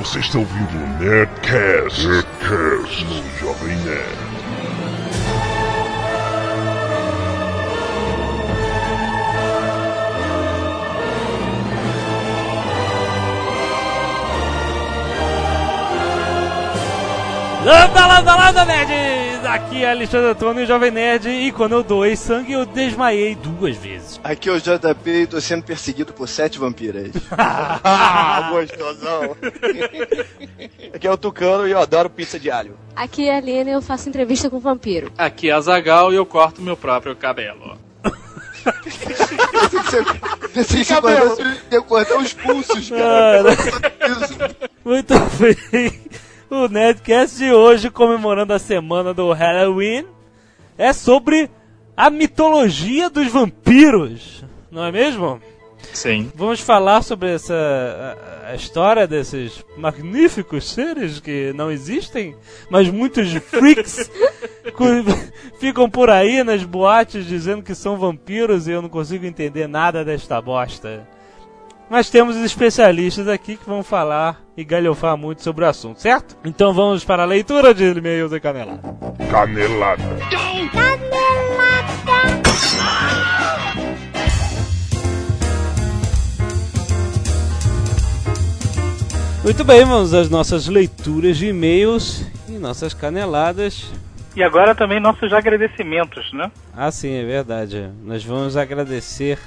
Você está ouvindo o Nerdcast, Nerdcast no Jovem Nerd. Landa, landa, landa, nerds! Aqui é Alexandre Antônio, Jovem Nerd, e quando eu doei sangue, eu desmaiei duas vezes. Aqui é o JP e tô sendo perseguido por sete vampiras. Ah, gostosão. Aqui é o Tucano e eu adoro pizza de alho. Aqui é a Lena e eu faço entrevista com vampiro. Aqui é a Zagal e eu corto meu próprio cabelo. Pensei que você ia cortar os pulsos, cara. Muito bem. O Nerdcast de hoje, comemorando a semana do Halloween, é sobre a mitologia dos vampiros, não é mesmo? Sim. Vamos falar sobre essa a, a história desses magníficos seres que não existem, mas muitos freaks ficam por aí nas boates dizendo que são vampiros e eu não consigo entender nada desta bosta. Mas temos especialistas aqui que vão falar e galhofar muito sobre o assunto, certo? Então vamos para a leitura de e-mails e canelada. Canelada. Muito bem, vamos às nossas leituras de e-mails e nossas caneladas. E agora também nossos agradecimentos, né? Ah, sim, é verdade. Nós vamos agradecer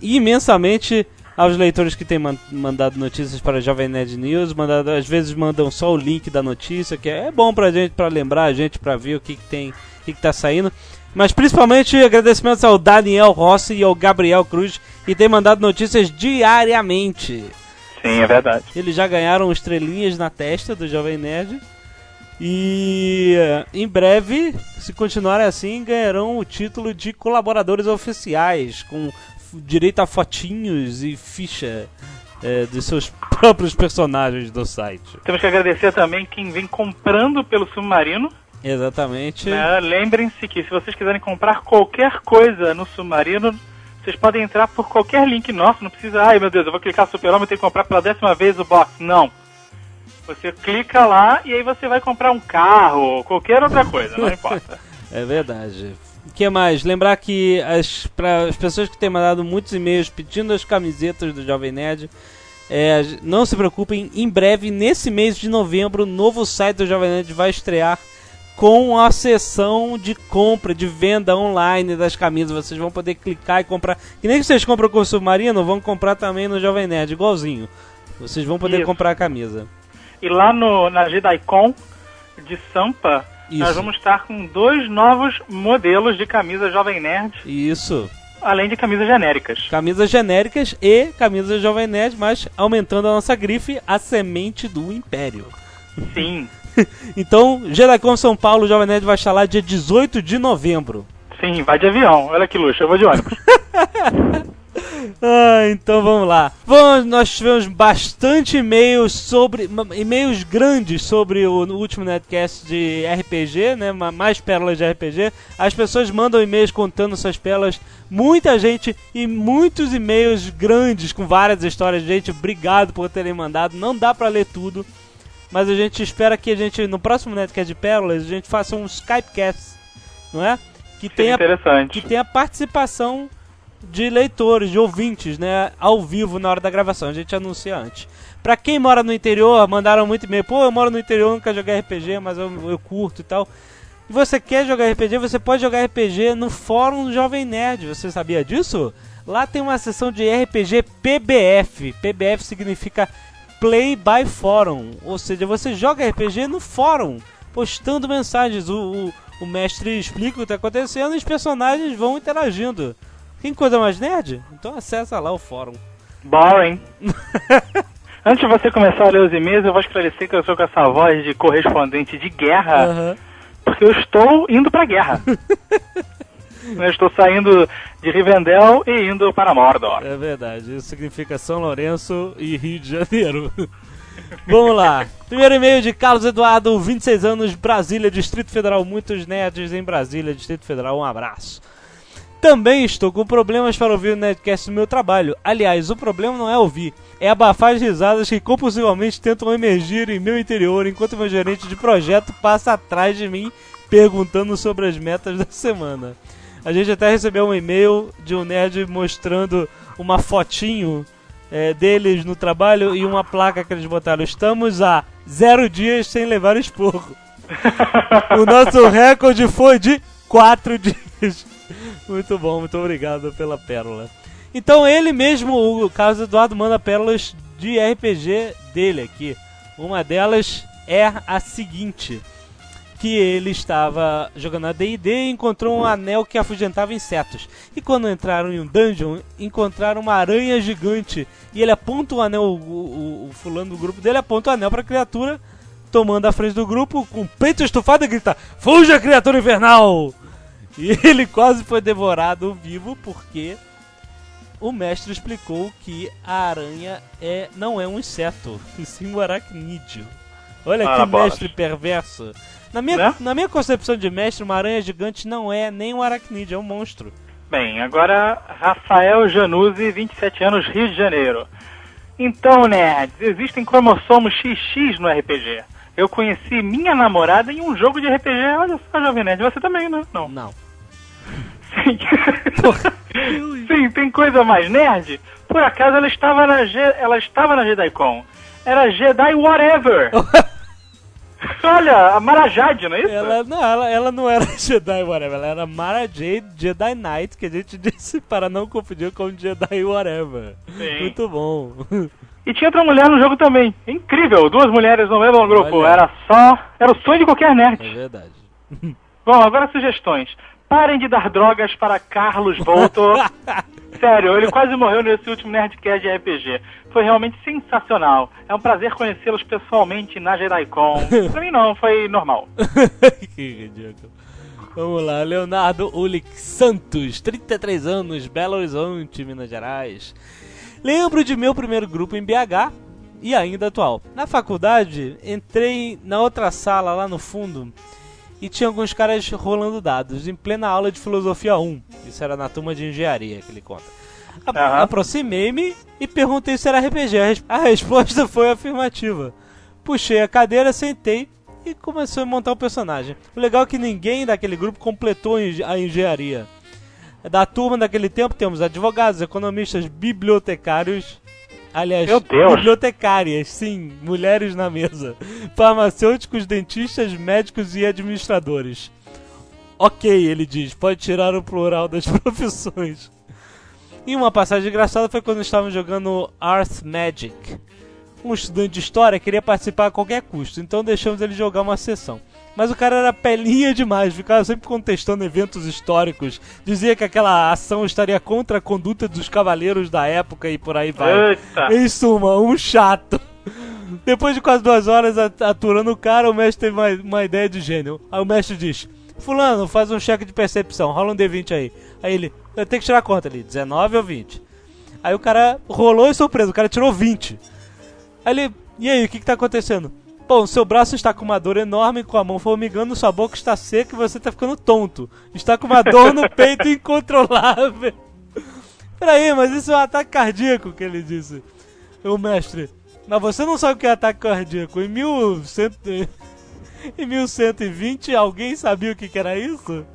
imensamente aos leitores que têm man- mandado notícias para a Jovem Nerd News. Mandado, às vezes mandam só o link da notícia, que é bom pra gente, pra lembrar a gente, pra ver o que, que tem, o que, que tá saindo. Mas principalmente agradecimentos ao Daniel Rossi e ao Gabriel Cruz, que têm mandado notícias diariamente. Sim, é verdade. Eles já ganharam estrelinhas na testa do Jovem Nerd. E eh, em breve, se continuarem assim, ganharão o título de colaboradores oficiais, com direito a fotinhos e ficha eh, de seus próprios personagens do site. Temos que agradecer também quem vem comprando pelo Submarino. Exatamente. né? Lembrem-se que se vocês quiserem comprar qualquer coisa no Submarino, vocês podem entrar por qualquer link nosso. Não precisa, ai meu Deus, eu vou clicar Super-Homem e tenho que comprar pela décima vez o box. Não. Você clica lá e aí você vai comprar um carro ou qualquer outra coisa, não importa. É verdade. O que mais? Lembrar que as, para as pessoas que têm mandado muitos e-mails pedindo as camisetas do Jovem Nerd, é, não se preocupem, em breve, nesse mês de novembro, o novo site do Jovem Nerd vai estrear com a seção de compra, de venda online das camisas. Vocês vão poder clicar e comprar. Que nem que vocês compram com o Submarino, vão comprar também no Jovem Nerd, igualzinho. Vocês vão poder Isso. comprar a camisa. E lá no, na JediCon de Sampa, nós Isso. vamos estar com dois novos modelos de camisa Jovem Nerd, Isso. além de camisas genéricas. Camisas genéricas e camisas Jovem Nerd, mas aumentando a nossa grife, a semente do Império. Sim, Então, Jedacon São Paulo, Jovem Nerd vai estar lá dia 18 de novembro. sim, vai de avião. Olha que luxo, eu vou de ônibus. Ah, então vamos lá. Vamos, nós tivemos bastante e-mails sobre. ma- e-mails grandes sobre o último netcast de RPG, né? ma- Mais pérolas de RPG. As pessoas mandam e-mails contando suas pérolas. Muita gente e muitos e-mails grandes com várias histórias. Gente, obrigado por terem mandado. Não dá pra ler tudo. Mas a gente espera que a gente, no próximo netcast de pérolas, a gente faça um Skypecast, não é? Que Seria tenha interessante. que tem a participação de leitores, de ouvintes, né, ao vivo na hora da gravação. A gente anuncia antes. Pra quem mora no interior, mandaram muito e-mail. Pô, eu moro no interior, nunca joguei RPG, mas eu, eu curto e tal. E você quer jogar RPG, você pode jogar RPG no fórum do Jovem Nerd. Você sabia disso? Lá tem uma seção de RPG PBF. PBF significa Play by Forum. Ou seja, você joga RPG no fórum, postando mensagens. O, o, o mestre explica o que está acontecendo e os personagens vão interagindo. Tem coisa mais nerd? Então acessa lá o fórum. Boring. Antes de você começar a ler os e-mails, eu vou esclarecer que eu sou com essa voz de correspondente de guerra, Aham. porque eu estou indo pra guerra. eu estou saindo de Rivendell e indo para Mordor. É verdade, isso significa São Lourenço e Rio de Janeiro. Vamos lá. Primeiro e-mail de Carlos Eduardo, 26 anos, Brasília, Distrito Federal. Muitos nerds em Brasília, Distrito Federal. Um abraço. Também estou com problemas para ouvir o Nerdcast no meu trabalho. Aliás, o problema não é ouvir, é abafar as risadas que compulsivamente tentam emergir em meu interior enquanto meu gerente de projeto passa atrás de mim perguntando sobre as metas da semana. A gente até recebeu um e-mail de um nerd mostrando uma fotinho é, deles no trabalho e uma placa que eles botaram. Estamos há zero dias sem levar esporro. o nosso recorde foi de quatro dias. Muito bom, muito obrigado pela pérola. Então ele mesmo, o Carlos Eduardo, manda pérolas de RPG dele aqui. Uma delas é a seguinte: que ele estava jogando a D&D e encontrou um anel que afugentava insetos. E quando entraram em um dungeon, encontraram uma aranha gigante. E ele aponta o anel, o, o, o fulano do grupo dele aponta o anel para a criatura, tomando a frente do grupo, com o peito estufado e grita: Fuja, criatura infernal! E ele quase foi devorado vivo porque o mestre explicou que a aranha é, não é um inseto, e sim um aracnídeo. Olha Ah, que mestre perverso. Na minha, Né? na minha concepção de mestre, uma aranha gigante não é nem um aracnídeo, é um monstro. Bem, agora Rafael Januzzi, 27 anos, Rio de Janeiro. Então, nerds, existem cromossomos XX no RPG. Eu conheci minha namorada em um jogo de RPG. Olha só, Jovem Nerd, você também, né? Não. Não. Sim. Sim, tem coisa mais nerd. Por acaso ela estava na G... ela estava na JediCon. Era Jedi Whatever. Olha, a Marajade, não é isso? Ela não, ela, ela não era Jedi Whatever, ela era Mara Jade Jedi Knight, que a gente disse para não confundir com Jedi Whatever. Sim. Muito bom. E tinha outra mulher no jogo também. Incrível, duas mulheres no mesmo grupo. Olha. Era só. Era o sonho de qualquer É nerd. verdade. Bom, agora sugestões. Parem de dar drogas para Carlos Voltor. Sério, ele quase morreu nesse último Nerdcast de RPG. Foi realmente sensacional. É um prazer conhecê-los pessoalmente na JediCon. pra mim não, foi normal. que ridículo. Vamos lá, Leonardo Ulick Santos, 33 anos, Belo Horizonte, Minas Gerais. Lembro de meu primeiro grupo em BH e ainda atual. Na faculdade, entrei na outra sala lá no fundo e tinha alguns caras rolando dados em plena aula de filosofia 1. Isso era na turma de engenharia que ele conta. Aham. Aproximei-me e perguntei se era RPG. A, res- a resposta foi afirmativa. Puxei a cadeira, sentei e começou a montar o personagem. O legal é que ninguém daquele grupo completou a engenharia. Da turma daquele tempo temos advogados, economistas, bibliotecários. Aliás, bibliotecárias, sim, mulheres na mesa. Farmacêuticos, dentistas, médicos e administradores. Ok, ele diz, pode tirar o plural das profissões. E uma passagem engraçada foi quando estavam jogando Art Magic. Um estudante de história queria participar a qualquer custo, então deixamos ele jogar uma sessão. Mas o cara era pelinha demais, ficava sempre contestando eventos históricos, dizia que aquela ação estaria contra a conduta dos cavaleiros da época e por aí vai. Eita. Em suma, um chato. Depois de quase duas horas at- aturando o cara, o mestre teve uma, uma ideia de gênio. Aí o mestre diz: Fulano, faz um cheque de percepção, rola um D20 aí. Aí ele, eu tenho que tirar a conta ali, 19 ou 20. Aí o cara rolou e surpresa, o cara tirou 20. Aí ele, e aí, o que que tá acontecendo? Bom, seu braço está com uma dor enorme, com a mão formigando, sua boca está seca e você tá ficando tonto. Está com uma dor no peito incontrolável. Peraí, mas isso é um ataque cardíaco, que ele disse. O mestre, mas você não sabe o que é ataque cardíaco. Em 1100 em 1120 alguém sabia o que era isso?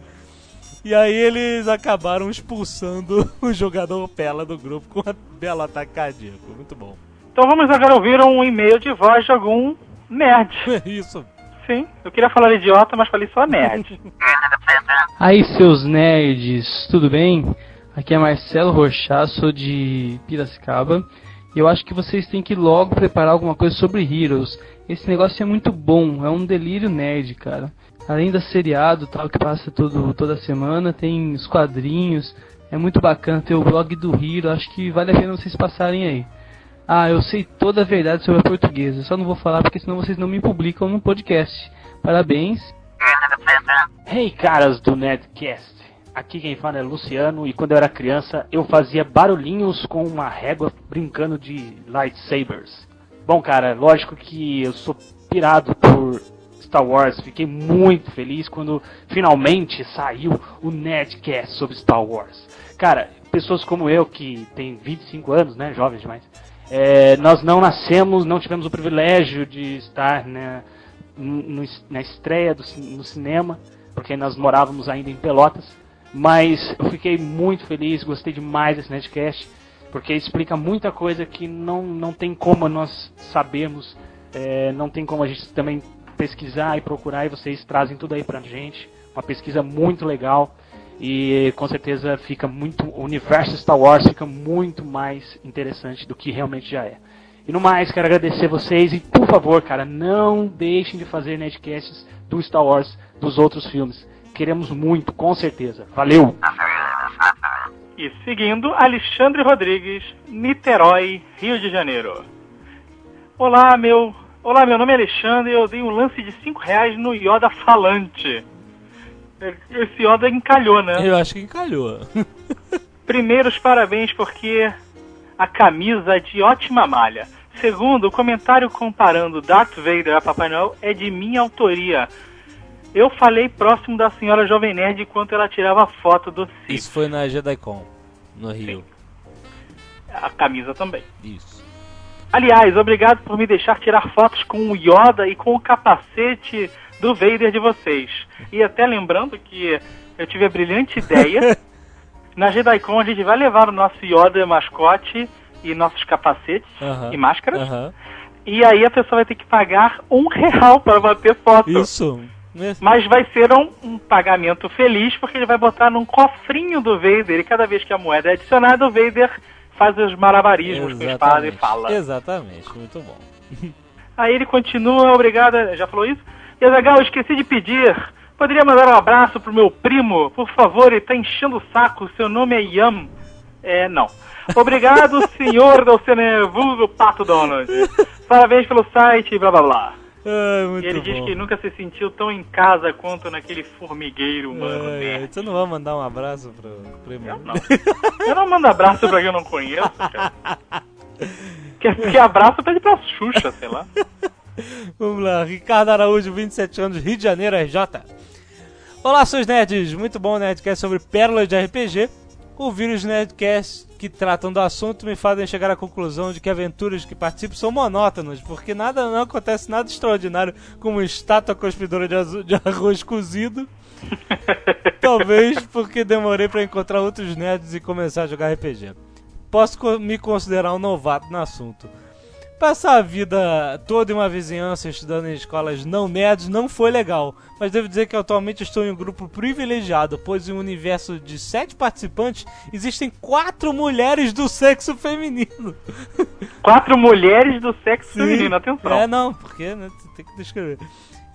E aí eles acabaram expulsando o jogador Pela do grupo com um belo ataque cardíaco. Muito bom. Então vamos agora ouvir um e-mail de voz de algum nerd. Isso. Sim, eu queria falar idiota, mas falei só nerd. Aí, seus nerds, tudo bem? Aqui é Marcelo Rochá, sou de Piracicaba. E eu acho que vocês têm que logo preparar alguma coisa sobre Heroes. Esse negócio é muito bom, é um delírio nerd, cara. Além da seriado tal que passa todo, toda semana, tem os quadrinhos. É muito bacana ter o blog do Hero, acho que vale a pena vocês passarem aí. Ah, eu sei toda a verdade sobre a portuguesa, só não vou falar porque senão vocês não me publicam no podcast. Parabéns. Hey caras do Nerdcast, aqui quem fala é Luciano e quando eu era criança eu fazia barulhinhos com uma régua brincando de lightsabers. Bom cara, lógico que eu sou pirado por Star Wars. Fiquei muito feliz quando finalmente saiu o Nerdcast sobre Star Wars. Cara, pessoas como eu, que tem 25 anos, né, jovens demais, é, nós não nascemos, não tivemos o privilégio de estar né, no, na estreia do, no cinema, porque nós morávamos ainda em Pelotas. Mas eu fiquei muito feliz, gostei demais desse Nerdcast, porque explica muita coisa que não, não tem como nós sabermos, é, não tem como a gente também pesquisar e procurar, e vocês trazem tudo aí pra gente. Uma pesquisa muito legal e com certeza fica muito o universo Star Wars fica muito mais interessante do que realmente já é. E no mais, quero agradecer vocês e por favor, cara, não deixem de fazer netcasts do Star Wars dos outros filmes. Queremos muito, com certeza. Valeu. E seguindo, Alexandre Rodrigues, Niterói, Rio de Janeiro. Olá, meu. Olá, meu nome é Alexandre eu dei um lance de 5 reais no Yoda falante. Esse Yoda encalhou, né? Eu acho que encalhou. Primeiros parabéns porque a camisa é de ótima malha. Segundo, o comentário comparando Darth Vader a Papai Noel é de minha autoria. Eu falei próximo da senhora Jovem Nerd enquanto ela tirava foto do Sith. Isso foi na JediCon, no Rio. A camisa também. Isso. Aliás, obrigado por me deixar tirar fotos com o Yoda e com o capacete do Vader de vocês. E até lembrando que eu tive a brilhante ideia. na JediCon a gente vai levar o nosso Yoda mascote e nossos capacetes Aham. e máscaras. Aham. E aí a pessoa vai ter que pagar um real para bater foto. Isso. Mas vai ser um, um pagamento feliz, porque ele vai botar num cofrinho do Vader, e cada vez que a moeda é adicionada, o Vader faz os malabarismos com a espada e fala. Exatamente, muito bom. Aí ele continua, obrigado, já falou isso? E Azagal, esqueci de pedir. Poderia mandar um abraço pro meu primo? Por favor, ele tá enchendo o saco, seu nome é Yam. É, não. Obrigado, senhor do Vulgo Pato Donald. Parabéns pelo site, blá blá blá. Ai, muito E ele bom. diz que nunca se sentiu tão em casa quanto naquele formigueiro humano, ai, Você não vai mandar um abraço pro primo? Eu não. Eu não mando abraço pra quem eu não conheço, cara. Quer, quer abraço, pede pra Xuxa, sei lá. Vamos lá, Ricardo Araújo, 27 anos, Rio de Janeiro, RJ. Olá, seus nerds! Muito bom Nerdcast sobre pérolas de RPG. Ouvir os Nerdcasts que tratam do assunto me fazem chegar à conclusão de que aventuras que participo são monótonas, porque nada não acontece nada extraordinário como estátua cuspidora de, de arroz cozido. Talvez porque demorei para encontrar outros nerds e começar a jogar RPG. Posso me considerar um novato no assunto. Passar a vida toda em uma vizinhança estudando em escolas não nerds não foi legal, mas devo dizer que atualmente estou em um grupo privilegiado, pois em um universo de sete participantes existem quatro mulheres do sexo feminino. Quatro mulheres do sexo Sim. feminino, atenção. É, não, porque né, tem que descrever.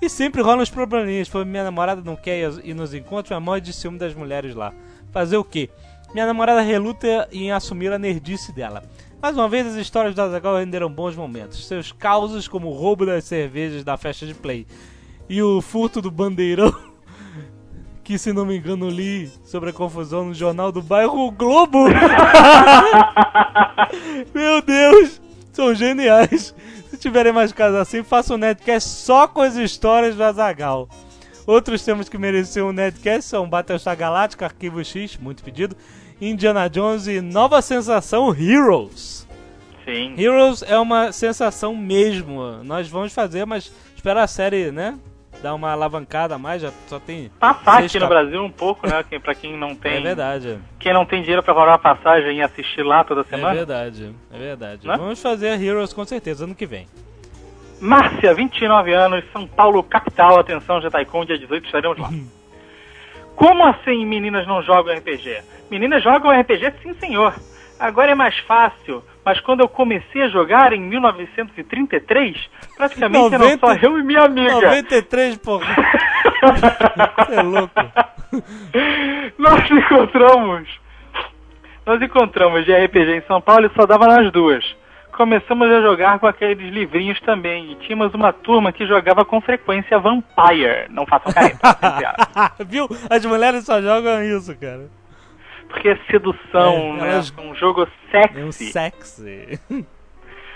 E sempre rolam uns probleminhas, pois minha namorada não quer ir nos encontros, minha mãe de ciúme das mulheres lá. Fazer o quê? Minha namorada reluta em assumir a nerdice dela. Mais uma vez, as histórias do Azaghal renderam bons momentos. Seus causos, como o roubo das cervejas da festa de play e o furto do bandeirão, que se não me engano li sobre a confusão no jornal do bairro Globo. Meu Deus, são geniais. Se tiverem mais casos assim, façam um Nerdcast só com as histórias do Azagal. Outros temas que mereciam um Nerdcast são Battlestar Galactica, Arquivo X, muito pedido, Indiana Jones e nova sensação Heroes. Sim. Heroes é uma sensação mesmo. Nós vamos fazer, mas espera a série, né? Dar uma alavancada a mais, já só tem. Passar seis aqui no Brasil um pouco, né? Pra quem não tem. É verdade. Quem não tem dinheiro pra comprar uma passagem e assistir lá toda É semana. verdade, é verdade. Né? Vamos fazer Heroes com certeza ano que vem. Márcia, 29 anos, São Paulo, capital. Atenção, Jetaicon, dia 18 estaremos lá. Como assim meninas não jogam RPG? Meninas jogam RPG sim, senhor. Agora é mais fácil, mas quando eu comecei a jogar em 1933, praticamente eram 90 só eu e minha amiga. 93, porra. É louco. Nós encontramos. Nós encontramos de RPG em São Paulo e só dava nas duas. Começamos a jogar com aqueles livrinhos também. E tínhamos uma turma que jogava com frequência Vampire. Não façam careta. aspas. Viu? As mulheres só jogam isso, cara. Porque é sedução, É, né? elas- Um jogo É um sexy. sexy.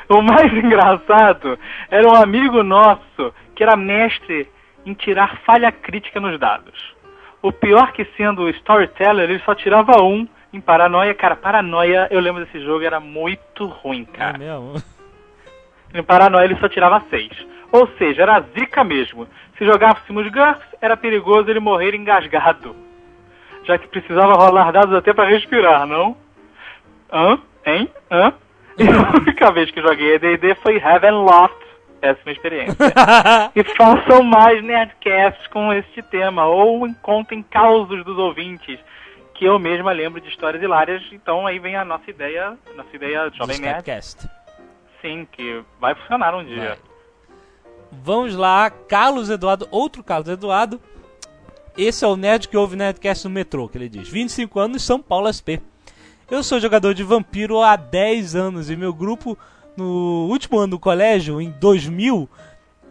O mais engraçado era um amigo nosso que era mestre em tirar falha crítica nos dados. O pior que sendo o storyteller, ele só tirava um em paranoia. Cara, paranoia, eu lembro desse jogo, era muito ruim, É cara. mesmo? Em paranoia ele só tirava seis. Ou seja, era zica mesmo. Se jogássemos GURPS, era perigoso ele morrer engasgado. Já que precisava rolar dados até pra respirar, não? Hã? Hein? Hã? E a única vez que joguei D&D foi Heaven Loft. Péssima experiência. e façam mais Nerdcasts com este tema, ou contem causos dos ouvintes, que eu mesma lembro de histórias hilárias, então aí vem a nossa ideia, nossa ideia Jovem Nerd, sim, que vai funcionar um dia. Vai. Vamos lá, Carlos Eduardo, outro Carlos Eduardo. Esse é o nerd que ouve Nerdcast no metrô, que ele diz. 25 anos, São Paulo SP. Eu sou jogador de vampiro há 10 anos e meu grupo, no último ano do colégio, em 2000,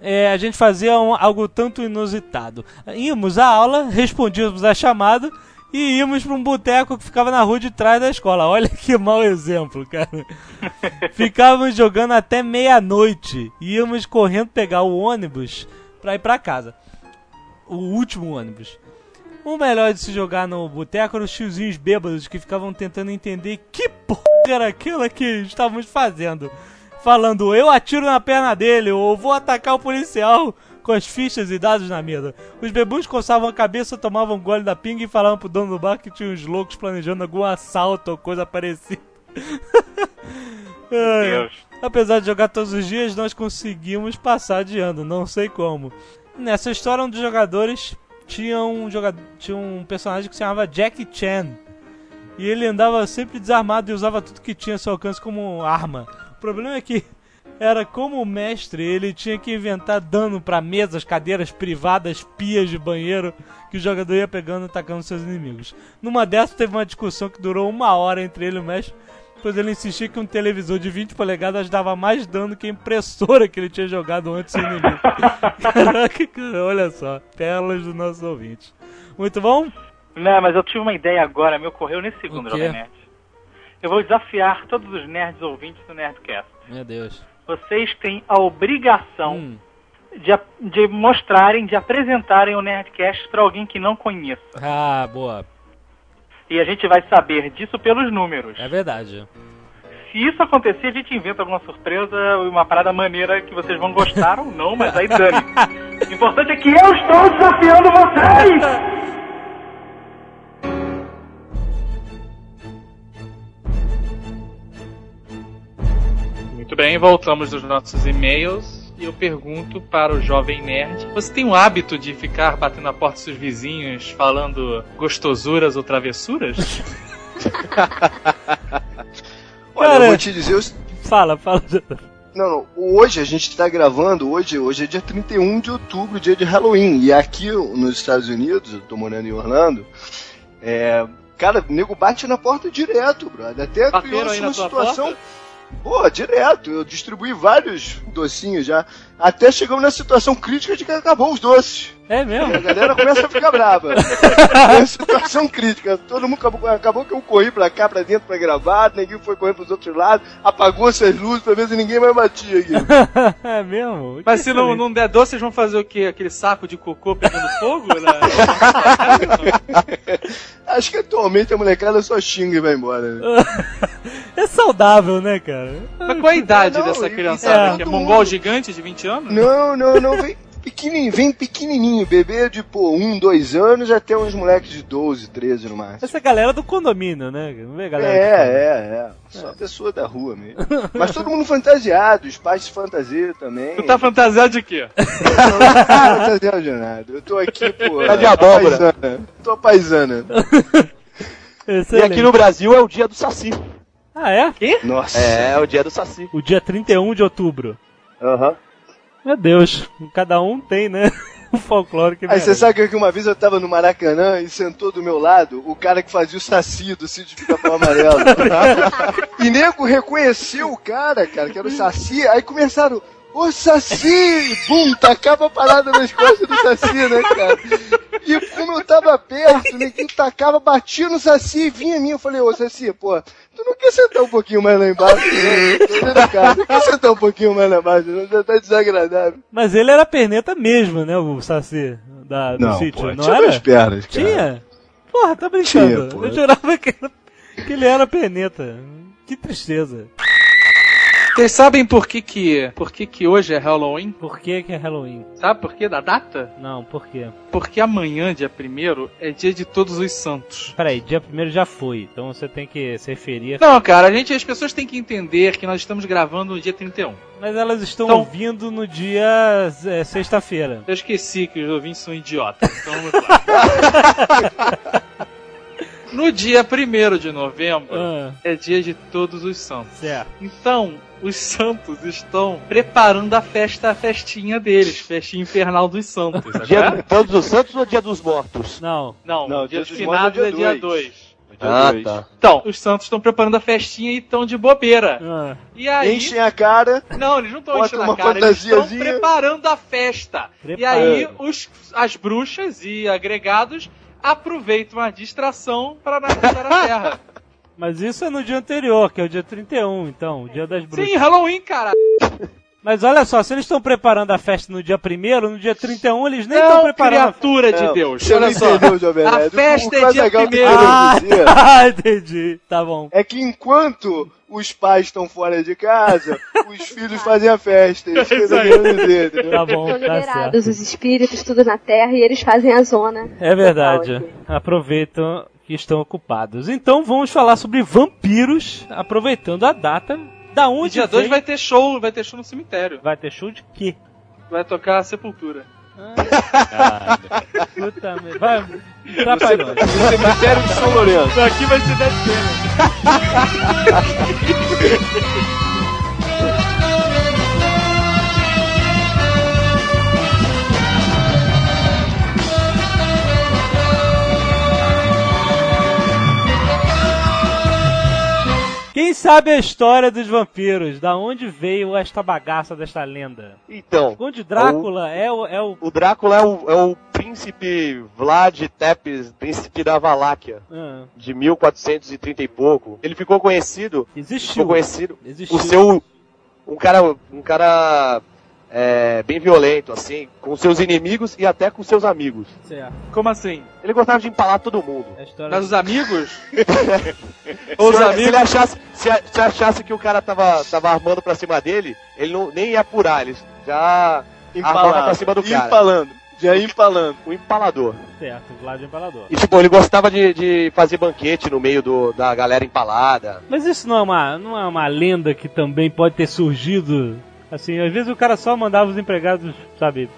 é, a gente fazia um- algo tanto inusitado. Íamos à aula, respondíamos a chamada e íamos para um boteco que ficava na rua de trás da escola. Olha que mau exemplo, cara. Ficávamos jogando até meia-noite. e Íamos correndo pegar o ônibus pra ir pra casa. O último ônibus. O melhor de se jogar no boteco eram os tiozinhos bêbados que ficavam tentando entender que porra era aquela que estávamos fazendo. Falando, eu atiro na perna dele, ou vou atacar o policial, com as fichas e dados na mesa. Os bebuns coçavam a cabeça, tomavam um gole da pinga e falavam pro dono do bar que tinha uns loucos planejando algum assalto ou coisa parecida. Ai, Deus. Apesar de jogar todos os dias, nós conseguimos passar de ano, não sei como. Nessa história, um dos jogadores tinha um, joga tinha um personagem que se chamava Jack Chan. E ele andava sempre desarmado e usava tudo que tinha a seu alcance como arma. O problema é que era como mestre, ele tinha que inventar dano pra mesas, cadeiras privadas, pias de banheiro que o jogador ia pegando e atacando seus inimigos. Numa dessas teve uma discussão que durou uma hora entre ele e o mestre, pois ele insistia que um televisor de 20 polegadas dava mais dano que a impressora que ele tinha jogado antes do inimigo. Caraca, cara, olha só, pérolas dos nossos ouvintes. Muito bom? Não, mas eu tive uma ideia agora, me ocorreu nesse segundo? Jovem Nerd. Eu vou desafiar todos os nerds ouvintes do Nerdcast. Meu Deus. Vocês têm a obrigação Hum, de, de mostrarem, de apresentarem o Nerdcast para alguém que não conheça. Ah, boa. E a gente vai saber disso pelos números. É verdade. Se isso acontecer, a gente inventa alguma surpresa, uma parada maneira que vocês vão gostar ou não, mas aí dane. O importante é que eu estou desafiando vocês! Muito bem, voltamos dos nossos e-mails e eu pergunto para o jovem nerd: você tem o hábito de ficar batendo na porta dos seus vizinhos falando gostosuras ou travessuras? Olha, Cara. eu vou te dizer, os- Fala, fala. não, não, hoje a gente tá gravando, hoje, hoje é dia 31 de outubro, dia de Halloween, e aqui nos Estados Unidos, eu tô morando em Orlando, é, cara, o nego bate na porta direto, brother, até Bateram criou aí na uma tua situação... porta? Pô, direto, eu distribuí vários docinhos já, até chegamos na situação crítica de que acabou os doces. É mesmo? A galera começa a ficar brava. É uma situação crítica. Todo mundo acabou, acabou que eu corri pra cá, pra dentro pra gravar, ninguém foi correndo pros outros lados, apagou-se as luzes pra ver se ninguém mais batia aqui. é mesmo? Mas se não, não der doce, vocês vão fazer o quê? Aquele saco de cocô pegando fogo? Né? Acho que atualmente a molecada só xinga e vai embora. né? É saudável, né, cara? Mas qual é a idade Não, dessa criançada? é. que é todo mongol gigante de 20 anos? Não, não, não, vem pequenininho, vem pequenininho, bebê de, pô, um, dois anos até uns moleques de 12, 13 no máximo. Essa galera do condomínio, né? Não vê É, galera. que- é, é. Só pessoa da rua mesmo. Mas todo mundo fantasiado, os pais se fantasiam também. Tu tá fantasiado de quê? Não, não tô fantasiado de nada. Eu tô aqui, pô. Tá de abóbora. paisana. Tô paisana. E Excelente. aqui no Brasil é o dia do Saci. Ah, é? Nossa. É, o dia do Saci. O dia 31 de outubro. Aham. Meu Deus, cada um tem, né? O folclore que Aí você sabe que uma vez eu tava no Maracanã e sentou do meu lado o cara que fazia o Saci do sítio de Capão Amarelo. e nego reconheceu o cara, cara, que era o Saci. Aí começaram, ô Saci! Bum, tacava a parada nas costas do Saci, né, cara? E como eu tava perto, ninguém tacava, batia no Saci e vinha a mim. Eu falei, ô Saci, pô, tu não quer sentar um pouquinho mais lá embaixo? Dentro cara, não quer sentar um pouquinho mais lá embaixo? Não, já tá desagradável. Mas ele era perneta mesmo, né, o Saci da, do Não, sítio, pô, não tinha era? pernas, cara. Tinha? Porra, tá brincando. Tinha. Eu jurava que, era- que ele era perneta. Que tristeza. Vocês sabem por que que, por que que hoje é Halloween? Por que que é Halloween? Sabe por que da data? Não, por quê? Porque amanhã, dia 1 é dia de todos os santos. Peraí, dia primeiro já foi, então você tem que se referir. Não, cara, a gente, as pessoas têm que entender que nós estamos gravando no dia 31. Mas elas estão Então- ouvindo no dia é, sexta-feira. Eu esqueci que os ouvintes são idiotas. Então vamos lá. No dia 1 de novembro Ah, é dia de todos os santos. certo. Então, os santos estão preparando a festa, a festinha deles, festinha infernal dos santos. sabe? Dia de todos os santos ou dia dos mortos? Não. Não, Não, dia dia dos finados é é dia dia 2. Ah, dois. tá. Então, os santos estão preparando a festinha e estão de bobeira. Ah, E aí. Enchem a cara, Não, eles não estão enchendo uma a cara, eles estão preparando a festa. E Preparando. aí os, as bruxas e agregados aproveitam a distração para analisar a Terra. mas isso é no dia anterior, que é o dia 31, então, o dia das bruxas. Sim, Halloween, cara. Mas olha só, se eles estão preparando a festa no dia 1 no dia 31 eles nem estão Não, preparando a criatura de Não, Deus. Você não Olha só. entendeu, Jovem a festa o é dia legal que primeiro. eu quero Ah, dizer tá, entendi. Tá bom. é que enquanto os pais estão fora de casa, os filhos fazem a festa. Isso que eu dizer, entendeu? Tá bom, Estão tá liberados certo. os espíritos, tudo na terra, e eles fazem a zona. É verdade. Aproveitam que estão ocupados. Então vamos falar sobre vampiros, aproveitando a data. Da E onde dia 2 vem- vai ter show, vai ter show no cemitério. vai ter show de quê? Vai tocar a sepultura. Puta merda. Vai, trapalhões. No cemitério de São Lourenço. Aqui vai ser Dead Cena. Quem sabe a história dos vampiros? Da onde veio esta bagaça desta lenda? Então, Onde Drácula é o, é o o Drácula é o, é o príncipe Vlad Tepes, príncipe da Valáquia, ah, de 1430 e pouco. Ele ficou conhecido, ficou existiu. conhecido Existiu. por ser um, um cara, um cara é, bem violento, assim, com seus inimigos e até com seus amigos. Certo. Como assim? Ele gostava de empalar todo mundo. É Mas os amigos? Se, os se amigos. ele achasse, se, se achasse que o cara tava, tava armando pra cima dele, ele não, nem ia apurar, ele já armava pra cima do cara. Empalando. Já ia empalando. O empalador. certo, Vlad Empalador. E tipo, ele gostava de, de fazer banquete no meio do, da galera empalada. Mas isso não é uma, não é uma lenda que também pode ter surgido? Assim, às vezes o cara só mandava os empregados, sabe?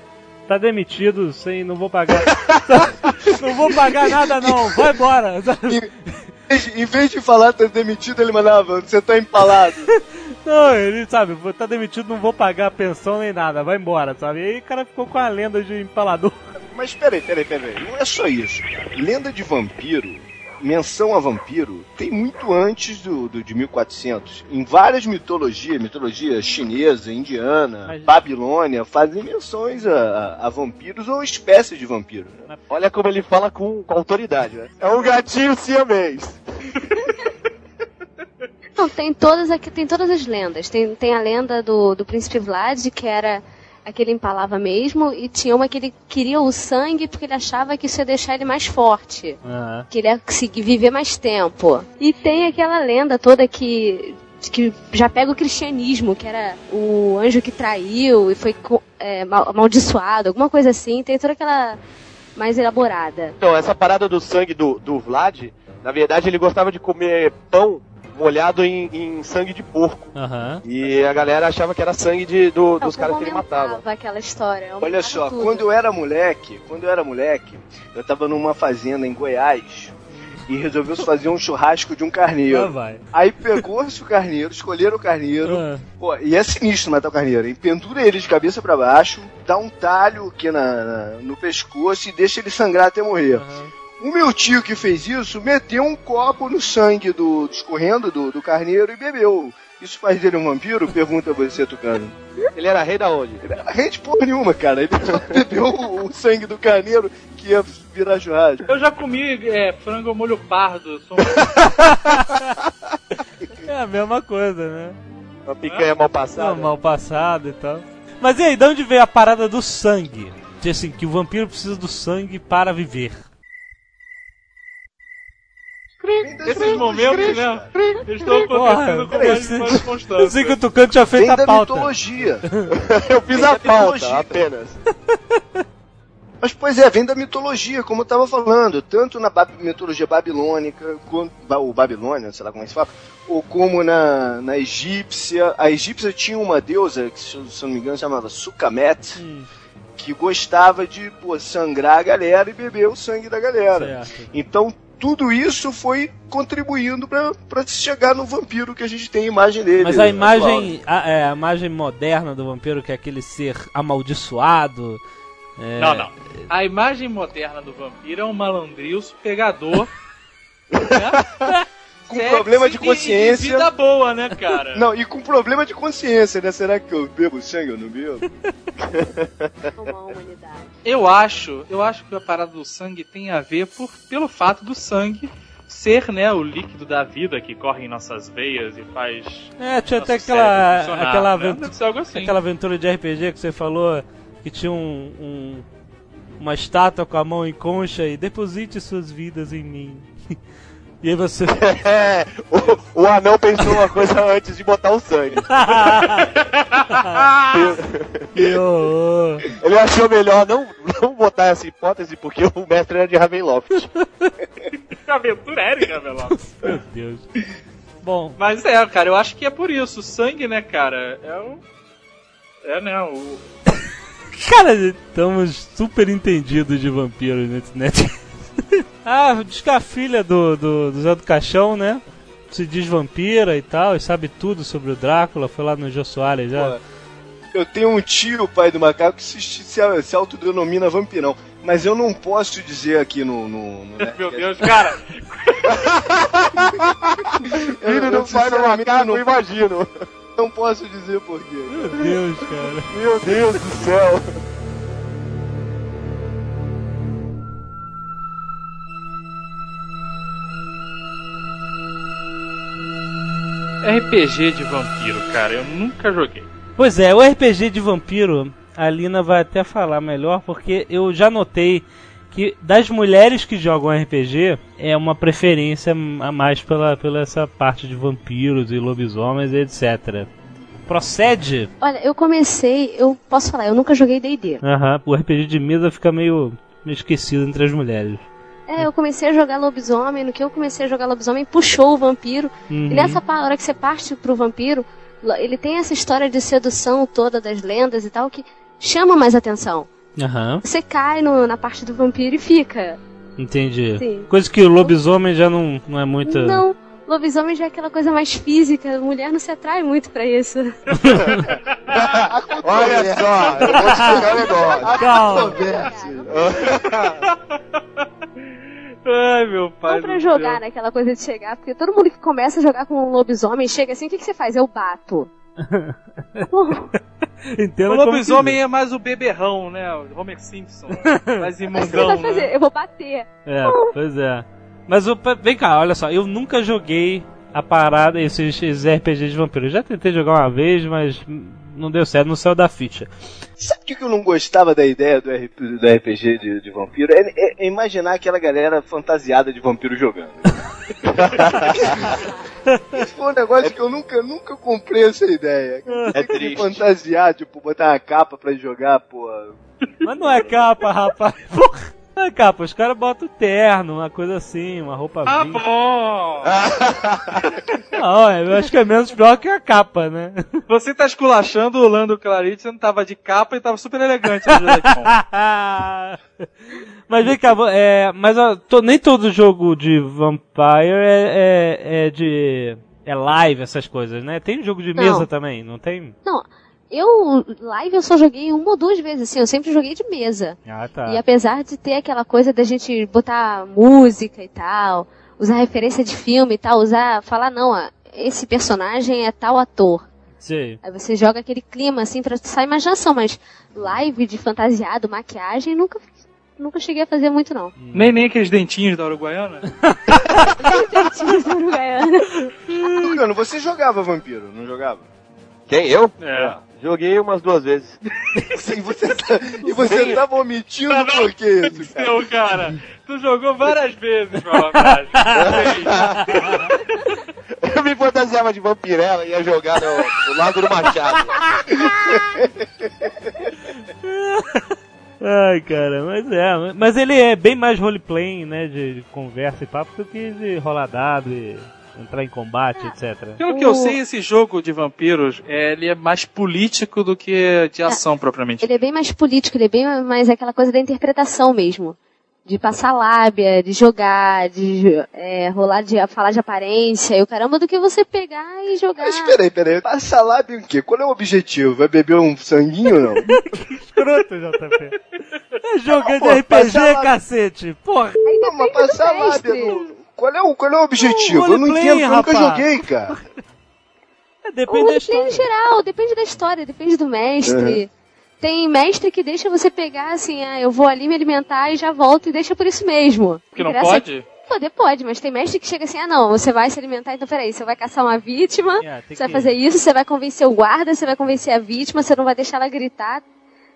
Tá demitido sem não vou pagar. não vou pagar nada não, vai embora. sabe? Em vez de falar tá demitido, ele mandava, você tá empalado. Não, ele sabe, tá demitido, não vou pagar pensão nem nada, vai embora, sabe? E aí o cara ficou com a lenda de empalador. Mas peraí, peraí, peraí. Não é só isso. Lenda de vampiro, menção a vampiro, tem muito antes do, do de 1400. Em várias mitologias, mitologia chinesa, indiana, Mas- babilônia, fazem menções a, a- a vampiros ou espécies de vampiro. né? Olha como ele fala com, com autoridade, né? É um gatinho siamês. Não, tem todas aqui, tem todas as lendas. Tem, tem a lenda do, do príncipe Vlad, que era aquele empalava mesmo, e tinha uma que ele queria o sangue porque ele achava que isso ia deixar ele mais forte. Aham. Que ele ia conseguir viver mais tempo. E tem aquela lenda toda que. que já pega o cristianismo, que era o anjo que traiu e foi é, mal- amaldiçoado, alguma coisa assim. Tem toda aquela mais elaborada. Então, essa parada do sangue do, do Vlad, na verdade ele gostava de comer pão molhado em, em sangue de porco. Aham. E a galera achava que era sangue de, do- dos caras que ele matava. aquela história. Olha só, tudo. quando eu era moleque, quando eu era moleque, eu tava numa fazenda em Goiás e resolveu se fazer um churrasco de um carneiro. vai. Aí pegou-se o carneiro, escolheram o carneiro, Ah, Pô, e é sinistro matar o carneiro, hein? Pendura ele de cabeça pra baixo, dá um talho aqui na, na- no pescoço e deixa ele sangrar até morrer. aham. O meu tio que fez isso meteu um copo no sangue do escorrendo do, do carneiro e bebeu. Isso faz dele um vampiro? Pergunta você, Tucano. Ele era rei da onde? Ele era rei de porra nenhuma, cara. Ele só bebeu o, o sangue do carneiro que ia virar churrasco. Eu já comi é, frango ao molho pardo. Sou... É a mesma coisa, né? Uma picanha mal Não, passada. mal passado e tal. Mas e aí, de onde veio a parada do sangue? De assim, que o vampiro precisa do sangue para viver. Esses momentos, né? Estão acontecendo com mais, eu mais sei- Eu sei que o Tucano tinha feito a da pauta. mitologia. Eu fiz Vem a pauta, apenas. Mas, pois é, vem da mitologia, como eu tava falando. Tanto na ba- mitologia babilônica, quanto, ou Babilônia, sei lá como é que se fala, ou como na, na egípcia. A egípcia tinha uma deusa, que se eu, se eu não me engano chamava Sukamet, Hum, que gostava de pô, sangrar a galera e beber o sangue da galera. certo. Então, tudo isso foi contribuindo se chegar no vampiro que a gente tem a imagem dele. Mas a atual. imagem, a, é, a imagem moderna do vampiro, que é aquele ser amaldiçoado. é, Não, não. A imagem moderna do vampiro é um malandrilso pegador. né? Com problema de Sexy e- consciência. E vida boa, né, cara? Não, e com problema de consciência, né? Será que eu bebo sangue ou não bebo? Eu acho, eu acho que a parada do sangue tem a ver por, pelo fato do sangue ser, né, o líquido da vida que corre em nossas veias e faz É, tinha até aquela, aquela, né? aventura, assim. aquela aventura de RPG que você falou que tinha um, um- uma estátua com a mão em concha e deposite suas vidas em mim. E aí você. É, o, o anão pensou uma coisa antes de botar o sangue. que horror. Ele achou melhor não, não botar essa hipótese porque o mestre era de Ravenloft. aventura épica, Veloz. Meu Deus. Bom, Mas é, cara, eu acho que é por isso. O sangue, né, cara, é o. É, né, o. cara, estamos super entendidos de vampiros nesse net. Ah, diz que a filha do, do, do Zé do Caixão, né? Se diz vampira e tal, e sabe tudo sobre o Drácula, foi lá no Jô Soares já. Pô, Eu tenho um tio, pai do macaco, que se, se, se autodenomina vampirão. Mas eu não posso dizer aqui no. no, no Meu Deus, cara, Filho do pai do macaco, não, eu imagino. não posso dizer porquê. Meu Deus, cara. Meu Deus do céu. RPG de vampiro, cara, eu nunca joguei. Pois é, o RPG de vampiro, a Lina vai até falar melhor, porque eu já notei que das mulheres que jogam RPG é uma preferência a mais pela, pela essa parte de vampiros e lobisomens e etc. Procede? Olha, eu comecei, eu posso falar, eu nunca joguei D&D. Aham, o RPG de mesa fica meio, meio esquecido entre as mulheres. É, eu comecei a jogar lobisomem, no que eu comecei a jogar lobisomem, puxou o vampiro. Uhum. E nessa hora que você parte pro vampiro, ele tem essa história de sedução toda das lendas e tal que chama mais atenção. Aham, Você cai no- na parte do vampiro e fica. entendi. Sim. Coisa que o lobisomem já não, não é muito. Não, lobisomem já é aquela coisa mais física, mulher não se atrai muito pra isso. Olha só, eu vou te explicar um negócio. Calma. Ai, meu pai. Não pra jogar céu. naquela coisa de chegar, porque todo mundo que começa a jogar com um lobisomem chega assim, o que, que você faz? Eu bato. O como lobisomem é mais o beberrão, né? O Homer Simpson. Mais o que você imundão, vai fazer? né? Eu vou bater. É, pois é. Mas o, vem cá, olha só, eu nunca joguei a parada, esses, esses RPG de vampiro. Eu já tentei jogar uma vez, mas não deu certo, não saiu da ficha. Sabe o que eu não gostava da ideia do, RP do RPG de, de vampiro? É, é- é imaginar aquela galera fantasiada de vampiro jogando. Esse foi um negócio que eu nunca, nunca comprei essa ideia. É triste. fantasiar, tipo, botar uma capa pra jogar, pô. Mas não é capa, rapaz. Porra. É capa, os caras botam terno, uma coisa assim, uma roupa Ah, bom! Não, eu acho que é menos pior que a capa, né? Você tá esculachando o Lando Clarit, você não tava de capa e tava super elegante no Jedi mas vem cá, é, mas ó, to- nem todo jogo de Vampire é, é, é de. é live, essas coisas, né? Tem jogo de Não. mesa também, não tem? Não, eu, live eu só joguei uma ou duas vezes, assim, eu sempre joguei de mesa. Ah, tá. E apesar de ter aquela coisa da gente botar música e tal, usar referência de filme e tal, usar, falar, não, a, esse personagem é tal ator. Sei. Aí você joga aquele clima assim pra sair imaginação, mas live de fantasiado, maquiagem, nunca, nunca cheguei a fazer muito não. Nem, nem aqueles dentinhos da Uruguaiana? Tucano, você jogava vampiro, não jogava? Quem, eu? É. Joguei umas duas vezes. E você tá, e você tá omitindo por quê isso, cara? Seu cara, tu jogou várias vezes, meu rapaz. Eu me fantasiava de vampirela e ia jogar no, no Lago do Machado. Ai, cara, mas é. Mas ele é bem mais roleplaying, né? De, de conversa e papo do que de rolar dado e entrar em combate, etc. Pelo que eu sei, esse jogo de vampiros, é, ele é mais político do que de ação propriamente. Ele é bem mais político, ele é bem mais aquela coisa da interpretação mesmo. De passar lábia, de jogar, de é, rolar de falar de aparência e o caramba do que você pegar e jogar. Mas peraí, peraí. Passa lábio o quê? Qual é o objetivo? Vai beber um sanguinho ou não? Escroto, JP. É jogando Pô, RPG, passar cacete. Porra. Aí Não, mas passar lábia no... Qual é o, qual é o objetivo? Um eu não roleplay, entendo, eu nunca joguei, cara. É, O depende da roleplay história. em geral, depende da história, depende do mestre. Tem mestre que deixa você pegar assim, ah, eu vou ali me alimentar e já volto e deixa por isso mesmo. Que não pode? Poder pode, mas tem mestre que chega assim, ah não, você vai se alimentar, então peraí, você vai caçar uma vítima, É, tem você vai que- fazer isso, você vai convencer o guarda, você vai convencer a vítima, você não vai deixar ela gritar.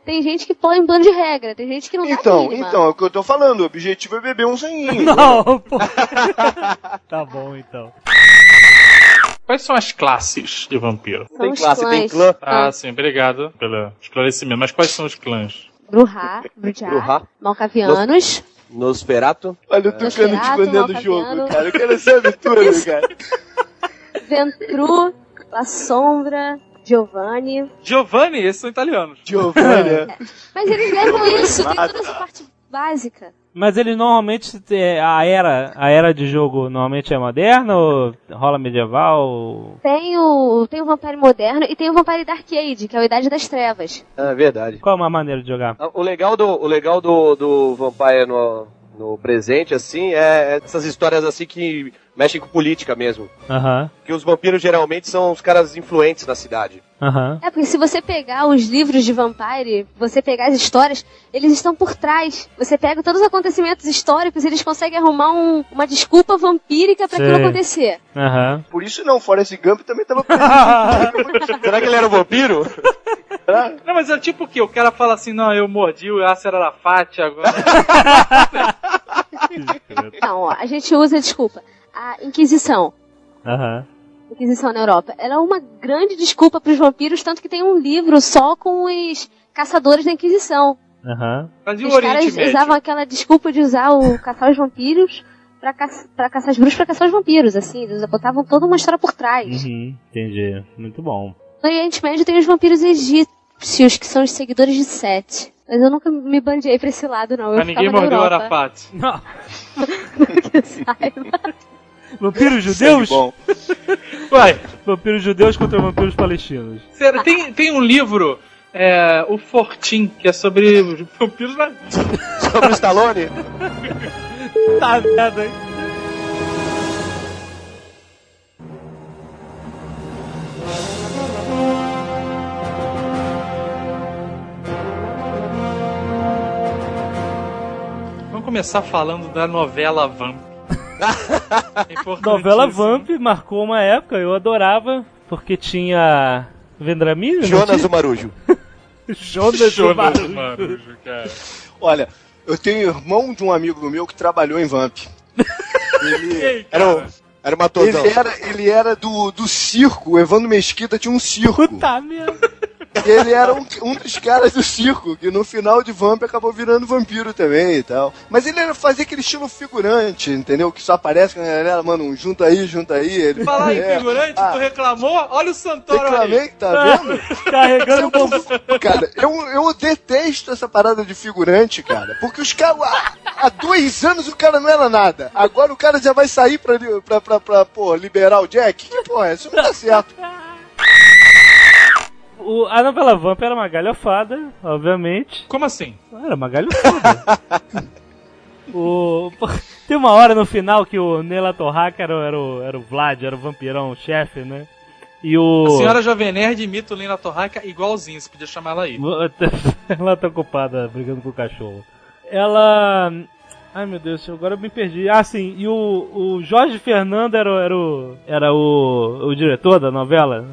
Tem gente que põe em plano de regra, tem gente que não dá Então, então, é o que eu tô falando. O objetivo é beber um sanguinho. Não, pô. tá bom, então. Quais são as classes de vampiro? São Tem classe, clãs. tem clã. Ah, sim, obrigado pelo esclarecimento. Mas quais são os clãs? Bruhá, Brujar, Bruhá. Malcavianos, Nosferato. Olha o Tucano Nosferatu, escondendo o jogo, cara. Eu quero saber tudo, cara. Ventru, La Sombra, Giovanni. Giovanni, esses são italianos. Giovanni. Mas eles levam isso, tem toda essa parte básica. Mas ele normalmente é, a era, a era de jogo normalmente é moderna ou rola medieval? Tem o, tem o Vampire moderno e tem o Vampire Dark Age, que é a Idade das Trevas. É verdade. Qual é uma maneira de jogar? O legal do, o legal do, do Vampire no, no presente, assim, é essas histórias assim que mexem com política mesmo. Aham, Que os vampiros geralmente são os caras influentes na cidade. aham. É, porque se você pegar os livros de Vampire, você pegar as histórias, eles estão por trás. Você pega todos os acontecimentos históricos e eles conseguem arrumar um- uma desculpa vampírica pra aquilo acontecer. Aham. Por isso não, Forrest Gump também tava presente. Será que ele era um vampiro? Não, mas é tipo o quê? O cara fala assim, não, eu mordi o Yasser Arafat agora. Então, ó, a gente usa, desculpa, a Inquisição. Aham. Inquisição na Europa. Ela é uma grande desculpa para os vampiros, tanto que tem um livro só com os caçadores da Inquisição. Mas e o Os caras Médio? usavam aquela desculpa de usar o caçar os vampiros pra, caça, pra caçar as bruxas pra caçar os vampiros, assim. Eles botavam toda uma história por trás. Uhum. Entendi. Muito bom. No Oriente Médio tem os vampiros egípcios, que são os seguidores de Sete. Mas eu nunca me bandeei pra esse lado, não. Eu Mas ninguém mordeu o. Arafat. Não. Que saiba. Vampiros judeus? Bom, Uai, Vampiros judeus contra vampiros palestinos. sério, tem, tem um livro, é, o Fortin, que é sobre os vampiros na... Sobre o Stallone? Tá merda, hein? Vamos começar falando da novela Vamp. Novela Vamp marcou uma época, eu adorava, porque tinha Vendramini? Jonas o Marujo. Jonas, Jonas Marujo. Marujo, cara. olha, eu tenho irmão de um amigo meu que trabalhou em Vamp. Ele, Era, um, era ele era, ele era do, do circo, o Evandro Mesquita tinha um circo. Puta merda. E ele era um, um dos caras do circo, que no final de Vamp acabou virando vampiro também e tal. Mas ele era fazer aquele estilo figurante, entendeu? Que só aparece com a galera, mano, um junta aí, junta aí. Ele, Falar em é, figurante, ah, tu reclamou? Olha o Santoro aí. reclamei, tá vendo? Carregando bom. Cara, eu, eu detesto essa parada de figurante, cara. Porque os caras. Há, há dois anos o cara não era nada. Agora o cara já vai sair pra, pra, pra, pra pô, liberar o Jack? Que porra, é? isso não tá certo. O- a novela Vamp era uma galhofada, obviamente. Como assim? Era uma galhofada. O... Tem uma hora no final que o Nela Torraca era, o- era, o, era o Vlad, era o vampirão, o chefe, né? E o. A senhora Jovem Nerd imita o Lena Torraca igualzinho, você podia chamar ela aí. ela tá ocupada brigando com o cachorro. Ela. Ai meu Deus, agora eu me perdi. Ah, sim, e o, o Jorge Fernando era, era, o, era o, o diretor da novela.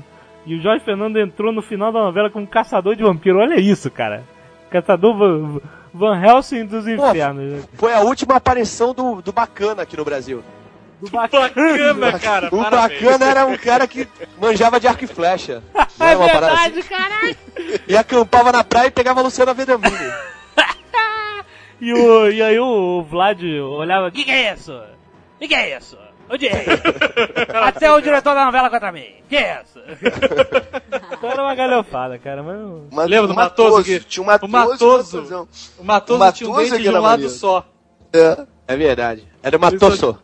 E o Jorge Fernando entrou no final da novela como caçador de vampiro. Olha isso, cara. Caçador Van, Van Helsing dos infernos. né? Foi a última aparição do, do Bacana aqui no Brasil. Do bacana. Bacana, cara. O parabéns. Bacana era um cara que manjava de arco e flecha. Não É uma parada verdade, assim? caralho. E acampava na praia e pegava a Luciana Vedamini. E, o, e aí o Vlad olhava, que que é isso? Que que é isso? Onde é? Até o diretor da novela contra mim. Que é isso? então era uma galhofada, cara, mas... Mas Lembra do o Matoso que- Tinha um Matoso. o Matoso. Matosão. O Matoso, O tinha um Matoso dente que de um lado maneiro. só. É. É verdade. Era uma tosso.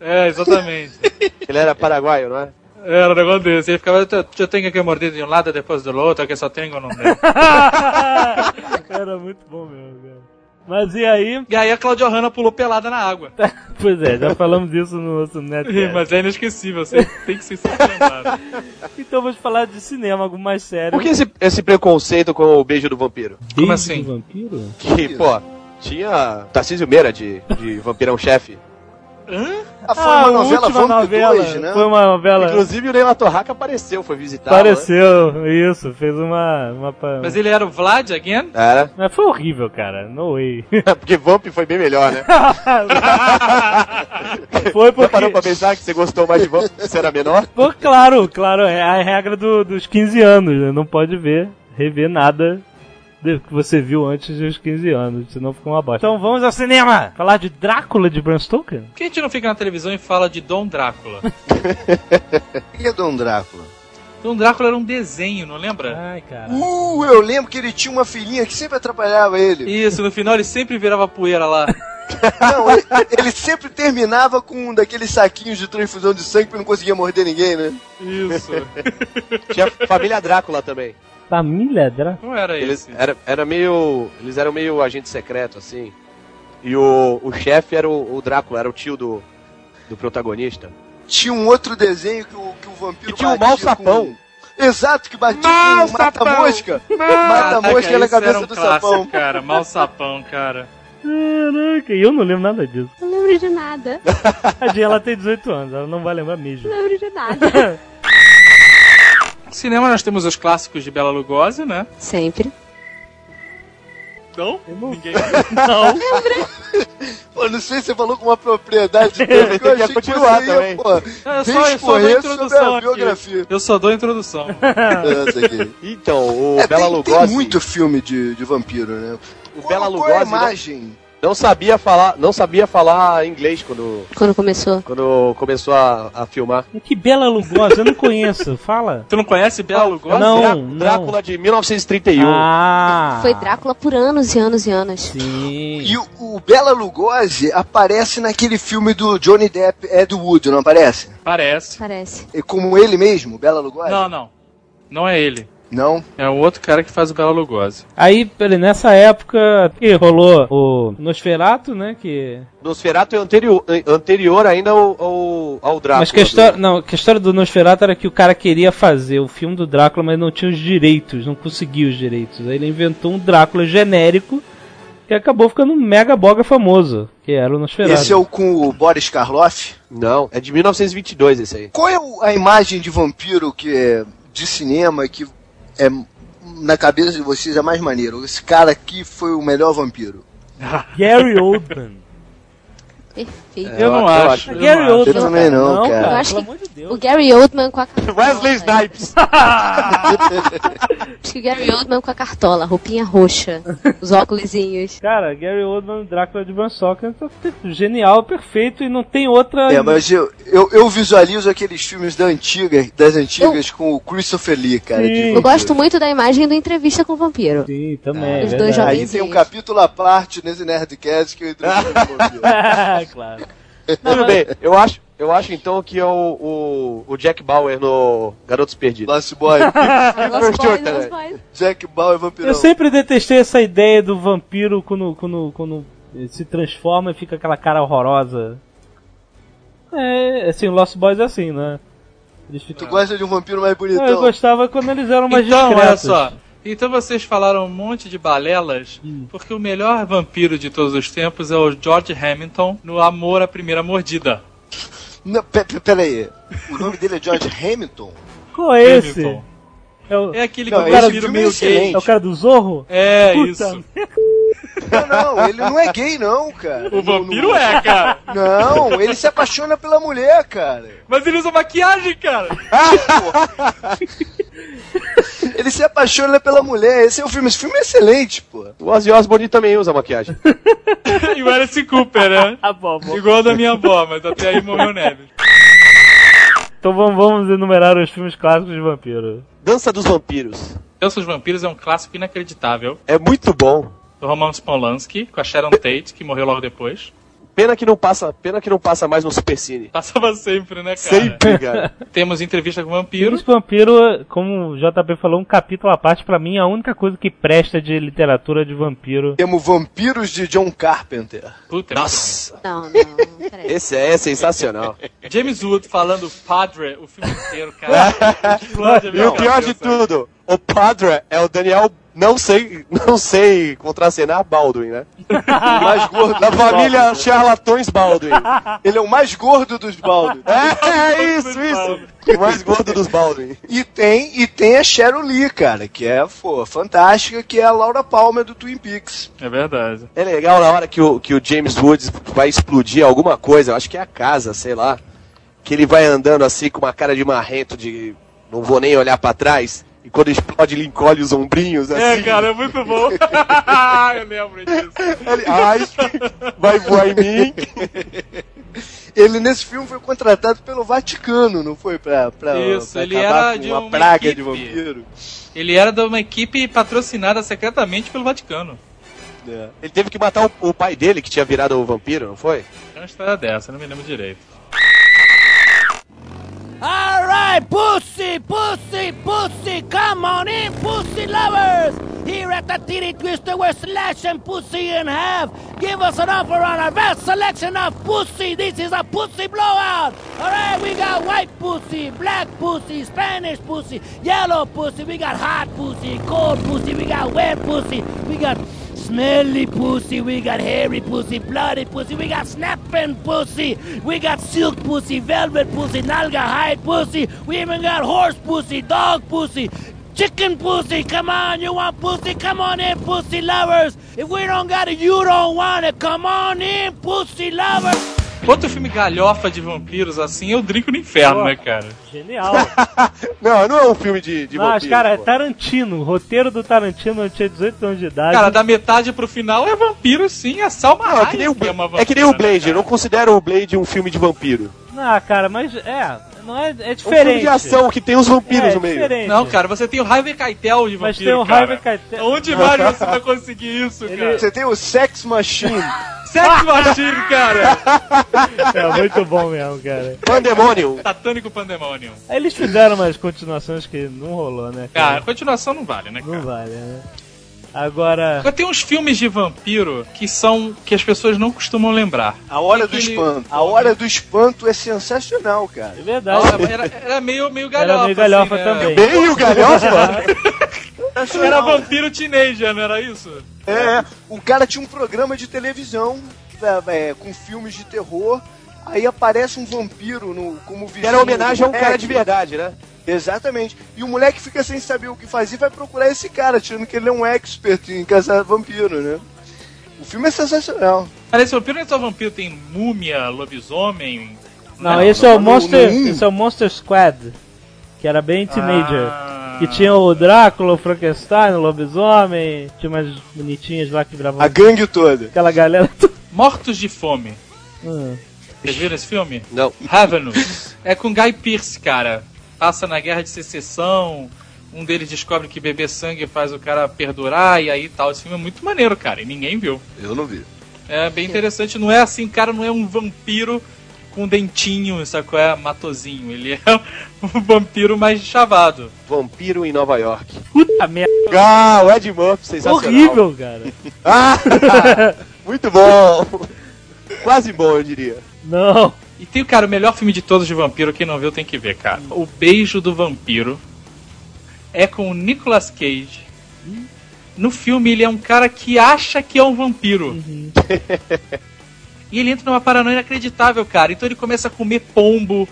É, exatamente. Ele era paraguaio, não é? Era um negócio desse. Ele ficava, eu, tenho que morder de um lado depois do outro, que só tenho no dedo. era muito bom mesmo, cara. Mas e aí? E aí a Claudia Hanna pulou pelada na água. Pois é, já falamos disso no nosso net. Mas é inesquecível, você tem que se lembrar. Então vamos falar de cinema, algo mais sério. Por que esse, esse preconceito com o beijo do vampiro? Como Beijo assim? do vampiro? Que, pô, tinha Tarcísio Meira de, de Vampirão Chefe. Ah, foi uma a novela última Vamp novela. 2, né? Foi uma novela. Inclusive o Neila Torraca apareceu, foi visitar. Apareceu, isso, fez uma. uma Mas ele era o Vlad again? né? Era. Mas foi horrível, cara. No way. Porque Vamp foi bem melhor, né? foi Já porque. parou pra pensar que você gostou mais de Vamp porque você era menor? Pô, claro, claro, é a regra do- dos 15 anos, né? Não pode ver, rever nada que você viu antes dos 15 anos, senão fica uma bosta. Então vamos ao cinema! Falar de Drácula de Bram Stoker? Por que a gente não fica na televisão e fala de Dom Drácula? Quem é Dom Drácula? Dom Drácula era um desenho, não lembra? Ai, cara. Uh, eu lembro que ele tinha uma filhinha que sempre atrapalhava ele. Isso, no final ele sempre virava poeira lá. Não, ele, ele sempre terminava com um daqueles saquinhos de transfusão de sangue pra não conseguir morder ninguém, né? Isso. Tinha Família Drácula também. Família Drácula? Não era Eles, esse. era, era meio, eles eram meio agente secreto, assim. E o, o chefe era o, o Drácula, era o tio do, do protagonista. Tinha um outro desenho que o, que o vampiro E tinha o Mal Sapão. com- Exato, que batia Mal com mata-mosca. Caraca, Mata-mosca na isso era cabeça um do clássico, sapão. cara. Mal sapão, cara. Caraca, e eu não lembro nada disso. Não lembro de nada. A Jean, ela tem 18 anos, ela não vai lembrar mesmo. Não lembro de nada. Cinema nós temos os clássicos de Bela Lugosi, né? Sempre. Não? não- Ninguém. Não. Pô, não sei se você falou com uma propriedade que eu achei que continuar você ia, também. pô, Eu só, eu só dou a introdução a biografia. Eu só dou a introdução. Então, o É, Bela tem, Lugosi, tem muito filme de, de vampiro, né? o Qual- Bela qual é a Lugosi não, imagem? Não sabia falar, não sabia falar inglês quando, Quando começou. quando começou a, a filmar. Que Bela Lugosi, eu não conheço, fala. Tu não conhece Bela Lugosi? Não, Drá- não. Drácula de 1931. Ah! Foi Drácula por anos e anos e anos. Sim. E o, o Bela Lugosi aparece naquele filme do Johnny Depp, Ed Wood, não aparece? Parece. Parece. É como ele mesmo, Bela Lugosi? Não, não. Não é ele. Não? É o outro cara que faz o Bela Lugosi. Aí, peraí, nessa época que rolou o Nosferato, né? Que. Nosferatu é anterior, anterior ainda ao, ao, ao Drácula. Mas que a, história, não, que a história do Nosferatu era que o cara queria fazer o filme do Drácula, mas não tinha os direitos, não conseguia os direitos. Aí ele inventou um Drácula genérico que acabou ficando um mega boga famoso, que era o Nosferatu. Esse é o com o Boris Karloff? Não, é de 1922 esse aí. Qual é a imagem de vampiro que é de cinema que é na cabeça de vocês é mais maneiro? Esse cara aqui foi o melhor vampiro. Gary Oldman. Perfeito. Eu não eu acho. Gary Eu não Oldman. Eu também não, cara. Eu acho pelo que amor de Deus. O Gary Oldman com a cartola. Wesley Snipes. Acho que o Gary Oldman com a cartola, roupinha roxa, os óculosinhos. Cara, Gary Oldman, Drácula de Bram Stoker, tá genial, perfeito e não tem outra. É, mas eu, eu, eu visualizo aqueles filmes da antiga, das antigas com o Christopher Lee, cara. Sim. Eu gosto muito da imagem do Entrevista com o Vampiro. Sim, também. é Os dois jovens. Aí tem um capítulo à parte nesse Nerdcast que eu entrevisto o vampiro. claro. Tudo bem, eu acho, eu acho então que é o, o, o Jack Bauer no Garotos Perdidos. Lost Boy, Lost Boys, também. Lost Boys. Jack Bauer vampirão. Eu sempre detestei essa ideia do vampiro quando, quando, quando se transforma e fica aquela cara horrorosa. É, assim, o Lost Boys é assim, né? Eles ficam... Tu gosta de um vampiro mais bonitão? Eu gostava quando eles eram mais Então, olha discretos. só. Então vocês falaram um monte de balelas, porque o melhor vampiro de todos os tempos é o George Hamilton no Amor à Primeira Mordida. Não, pe- pe- pera aí. O nome dele é George Hamilton? Qual é esse? Hamilton. É o, É aquele Não, com o vampiro filme é meio gay. é o cara do Zorro? É, Puta isso. Não, não, ele não é gay, não, cara. O vampiro é, cara. Não, ele se apaixona pela mulher, cara. Mas ele usa maquiagem, cara. Ele se apaixona pela mulher. Esse é o filme. Esse filme é excelente, pô. O Ozzy Osbourne também usa maquiagem. e o Alice Cooper, né? Bom, bom. Igual da minha avó, mas até aí morreu neve. Então vamos, vamos enumerar os filmes clássicos de vampiro. Dança dos Vampiros. Dança dos Vampiros é um clássico inacreditável. É muito bom. Do Roman Polanski, com a Sharon Tate, que morreu logo depois. Pena que não passa, pena que não passa mais no Supercine. Passava sempre, né, cara? Sempre, cara. Temos entrevista com o vampiro. Filmes vampiro, como o JP falou, um capítulo à parte, pra mim, a única coisa que presta de literatura de vampiro. Temos Vampiros de John Carpenter. Puta, Nossa, Não, não, peraí. esse é sensacional. James Wood falando Padre o filme inteiro, cara. E o pior de tudo, o Padre é o Daniel, não sei, não sei contracenar Baldwin, né? O mais gordo Da família charlatões Baldwin. Ele é o mais gordo dos Baldwin. É, é isso, isso. O mais gordo dos Baldwin. E tem, e tem a Cheryl Lee, cara, que é, pô, fantástica, que é a Laura Palmer do Twin Peaks. É verdade. É legal na hora que o, que o James Woods vai explodir alguma coisa, eu acho que é a casa, sei lá. Que ele vai andando assim com uma cara de marrento de não vou nem olhar pra trás. E quando explode ele encolhe os ombrinhos assim. É, cara, é muito bom. Eu lembro disso. Ele, ai, vai voar em mim. Ele nesse filme foi contratado pelo Vaticano, não foi? Pra, pra, Isso, pra ele acabar era com de uma uma praga equipe. de vampiro. Ele era de uma equipe patrocinada secretamente pelo Vaticano. É. Ele teve que matar o, o pai dele, que tinha virado o vampiro, não foi? É uma história dessa, não me lembro direito. Alright, pussy, pussy, pussy, come on in, pussy lovers! Here at the Titty Twister, we're slashing pussy in half. Give us an offer on our vast selection of pussy. This is a pussy blowout. Alright, we got white pussy, black pussy, Spanish pussy, yellow pussy, we got hot pussy, cold pussy, we got wet pussy, we got Smelly pussy, we got hairy pussy, bloody pussy, we got snapping pussy, we got silk pussy, velvet pussy, nalga hide pussy, we even got horse pussy, dog pussy, chicken pussy. Come on, you want pussy? Come on in, pussy lovers. If we don't got it, you don't want it. Come on in, pussy lovers. Outro filme galhofa de vampiros assim é o Drink no Inferno, né, cara? Genial. Não, não é um filme de, de Mas, cara, é pô. Tarantino. O roteiro do Tarantino eu tinha 18 anos de idade. Cara, da metade pro final é vampiro sim, é Salma Não, é que nem o, é uma é que nem o vampira, né, Blade, eu não considero o Blade um filme de vampiro. Ah, cara, mas é. Não é, é É um filme diferente. de ação que tem os vampiros é, no meio. diferente. Não, cara, você tem o Harvey Keitel de vampiro, Mas tem o cara. Harvey Keitel. Onde mais você vai conseguir isso, Ele- cara? Você tem o Sex Machine. Sex Machine, cara! É muito bom mesmo, cara. Pandemonium. Satânico Pandemonium. Aí eles fizeram umas continuações que não rolou, né? Cara, Cara, a continuação não vale, né, não cara? vale, né? Agora. Agora tem uns filmes de vampiro que são. que as pessoas não costumam lembrar. A Hora do Espanto. A Hora do Espanto é sensacional, cara. É verdade. Era, era meio, meio galhofa. Era meio galhofa assim, né? também. Meio galhofa? Era vampiro teenager, não era isso? É, o cara tinha um programa de televisão é, é, com filmes de terror. Aí aparece um vampiro no, como vizinho. era homenagem a um cara de verdade, né? Exatamente. E o moleque fica sem saber o que fazer e vai procurar esse cara, achando que ele é um expert em caçar vampiro, né? O filme é sensacional. Cara, esse vampiro não é só vampiro, tem múmia, lobisomem. Não, né? esse é o Monster. no. Esse é o Monster Squad. Que era bem teenager. Ah. Que tinha o Drácula, o Frankenstein, o lobisomem. Tinha umas bonitinhas lá que viravam. A gangue toda. Aquela galera. Mortos de Fome. Hum. Vocês viram esse filme? Não. Ravenous. É com Guy Pearce, cara. Passa na Guerra de Secessão. Um deles descobre que beber sangue faz o cara perdurar e aí tal. Esse filme é muito maneiro, cara. E ninguém viu. Eu não vi. É bem interessante. Não é assim, cara, não é um vampiro com dentinho, sabe qual é? Matozinho. Ele é um vampiro mais chavado. Vampiro em Nova York. Puta merda. Ah, o Ed Murphy, sensacional. Horrível, cara. Ah! Muito bom. Quase bom, eu diria. Não. E tem, cara, o melhor filme de todos de vampiro, quem não viu tem que ver, cara. O Beijo do Vampiro é com o Nicolas Cage. No filme ele é um cara que acha que é um vampiro. e ele entra numa paranoia inacreditável, cara. Então ele começa a comer pombo.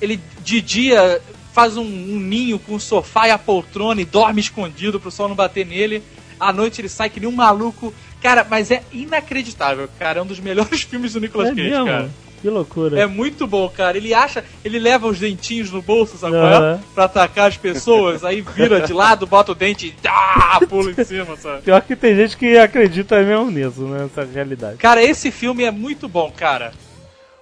Ele de dia faz um, um ninho com o sofá e a poltrona e dorme escondido pro sol não bater nele. À noite ele sai que nem um maluco. Cara, mas é inacreditável, cara. É um dos melhores filmes do Nicolas É Cage, mesmo? cara. Que loucura. É muito bom, cara. Ele acha, ele leva os dentinhos no bolso, sabe qual é? Aham. Pra atacar as pessoas, aí vira de lado, bota o dente e ah, pula em cima, sabe? Pior que tem gente que acredita mesmo nisso, né? Nessa realidade. Cara, esse filme é muito bom, cara.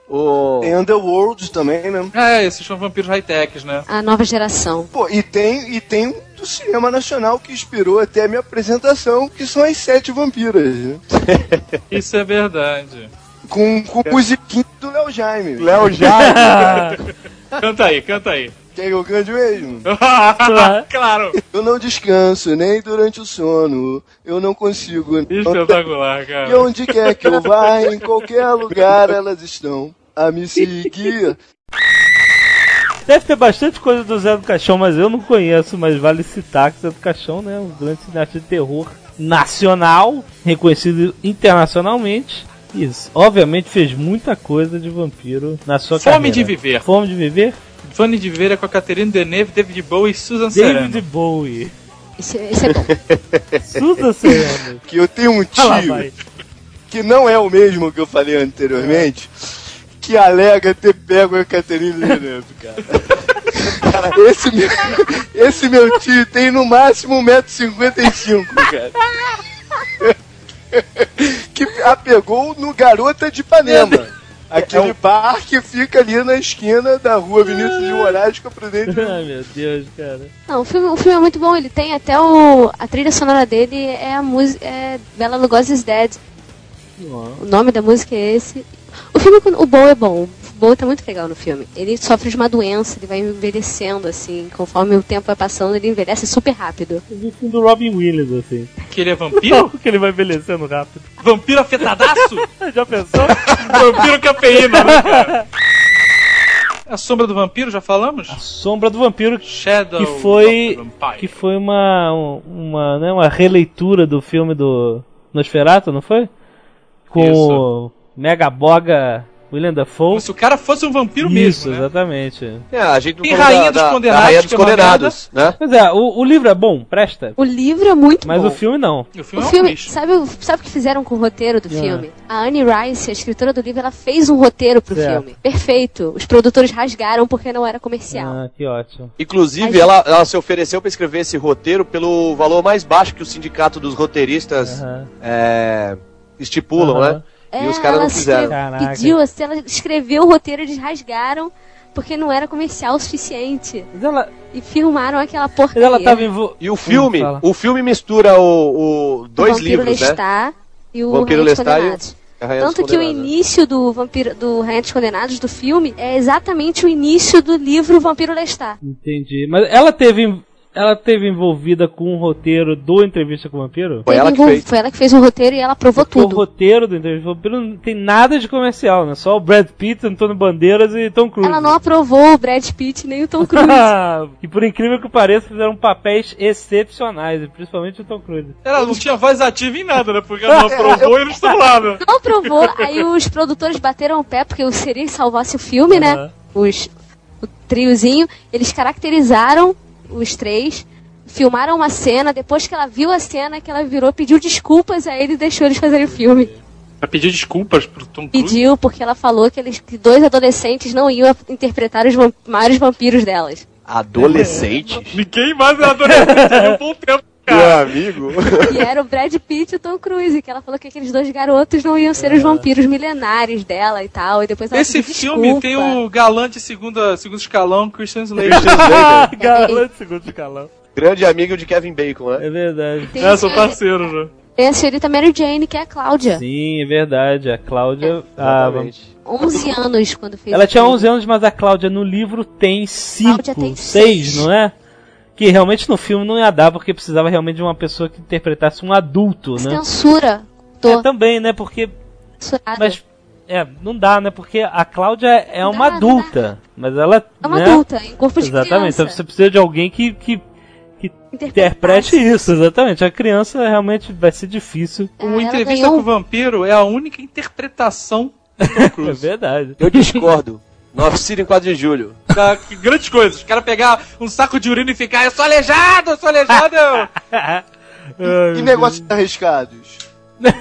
O... Tem Underworld também, né? É, esses são vampiros high-techs, né? A nova geração. Pô, e tem, e tem um do cinema nacional que inspirou até a minha apresentação, que são as sete vampiras, né? Isso é verdade. Com, com musiquinha do Léo Jaime. Léo Jaime. Canta aí, canta aí. Quer que eu cante mesmo? claro. Eu não descanso, nem durante o sono. Eu não consigo. Espetacular, E cara. onde quer que eu vá, em qualquer lugar elas estão a me seguir. Deve ter bastante coisa do Zé do Caixão, mas eu não conheço, mas vale citar que Zé do Caixão, né, um grande cineasta de terror nacional, reconhecido internacionalmente. Isso. Obviamente fez muita coisa de vampiro na sua Fome carreira. de Viver. Fome de viver? Fone de Ver é com a Catherine Deneuve, David Bowie e Susan David Sarandon. Bowie. Esse, esse é bom. Susan Sarandon. Que eu tenho um lá, tio que não é o mesmo que eu falei anteriormente, que alega ter pego a Caterine Deneuve, cara. cara esse, meu, esse meu tio tem no máximo 1,55m, cara. que a pegou no Garota de Ipanema. Aquele bar que fica ali na esquina da rua Vinícius de Moraes com a Prudente. Ai meu Deus, cara. Não, o filme, o filme é muito bom. Ele tem até o. A trilha sonora dele é a música. É Bela Lugosi's Dead. O nome da música é esse. O filme, o Bow é bom. O Bow tá muito legal no filme. Ele sofre de uma doença, ele vai envelhecendo, assim. Conforme o tempo vai passando, ele envelhece super rápido. Eu vi o filme do Robin Williams, assim. Que ele é vampiro? que ele vai envelhecendo rápido. vampiro afetadaço? Já pensou? vampiro cafeína, né, cara? A Sombra do Vampiro, já falamos? Sombra do Vampiro, Shadow que foi que foi uma uma, né, uma releitura do filme do Nosferatu, não foi? Com Isso. o Mega Boga William Dafoe. Se o cara fosse um vampiro Isso, mesmo, né? exatamente. É, a gente Tem Rainha da, dos Condenados, da Rainha dos é Condenados, né? Pois é, o, o livro é bom, presta. O livro é muito Mas bom. o filme não. O O filme é um filme, sabe, o- sabe o que fizeram com o roteiro do Ah. filme? A Anne Rice, a escritora do livro, ela fez um roteiro pro Certo. filme. Perfeito. Os produtores rasgaram porque não era comercial. Ah, que ótimo. Inclusive, Mas- ela, ela se ofereceu para escrever esse roteiro pelo valor mais baixo que o sindicato dos roteiristas é, estipulam, né? E os caras não ela fizeram. escreve- Caraca. Pediu, assim, ela escreveu o roteiro, eles rasgaram porque não era comercial o suficiente. Ela, E filmaram aquela mas porcaria. ela tava envol... E o filme, o filme mistura o, o O dois Vampiro livros, né? E o Vampiro Rainha dos Lestat e o- Condenados. Tanto que o Condenados, né? início do Vampiro do Rainha dos Condenados do filme é exatamente o início do livro Vampiro Lestat. Entendi. Mas ela teve ela teve envolvida com o roteiro do Entrevista com o Vampiro? Foi ela que fez. Foi ela que fez o roteiro e ela aprovou Porque O tudo. roteiro do Entrevista com o Vampiro não tem nada de comercial, né? Só o Brad Pitt, Antônio Bandeiras e Tom Cruise. Ela não aprovou o Brad Pitt nem o Tom Cruise. e por incrível que pareça, fizeram papéis excepcionais, principalmente o Tom Cruise. Ela não tinha voz ativa em nada, né? Porque ela não aprovou e eles estão lá, né? não aprovou, aí os produtores bateram o pé porque seria que salvasse o filme, né? Aham. Os, o triozinho, eles caracterizaram os três, filmaram uma cena, depois que ela viu a cena, que ela virou, pediu desculpas a ele e deixou eles fazerem o filme. Ela pediu desculpas pro Tom Cruise. Pediu porque ela falou que, eles, que dois adolescentes não iam interpretar os vam- maiores vampiros delas. Adolescente? Ninguém mais é adolescente um bom tempo, Meu cara. amigo. E era o Brad Pitt e o Tom Cruise, que ela falou que aqueles dois garotos não iam ser os vampiros milenares dela e tal. E depois ela Esse pediu filme desculpa. tem o galã de segunda, segundo escalão, Christian Slater. Galã de segundo escalão. Grande amigo de Kevin Bacon, né? É verdade. Tem, é, sou parceiro já. tem a senhorita Mary Jane, que é a Cláudia. Sim, é verdade. A Cláudia. a- Exatamente. 11 anos quando fez ela tinha filme. 11 anos, mas a Cláudia no livro tem 5, Cláudia tem 6, seis. não é? Que realmente no filme não ia dar, porque precisava realmente de uma pessoa que interpretasse um adulto, né? Censura. Tô. É, também, né? Porque. censurada. Mas. É, não dá, né? Porque a Cláudia é Não uma adulta. Mas ela. É uma né? adulta, em corpo de Exatamente. criança. Então você precisa de alguém que, que interprete isso, exatamente. A criança realmente vai ser difícil. É, O Entrevista ganhou com o Vampiro é a única interpretação do Tom É Cruise. verdade. Eu discordo. No oficina em 4 de julho. da, que grandes coisas. O cara pegar um saco de urina e ficar, eu sou aleijado, eu sou aleijado. E negócios arriscados?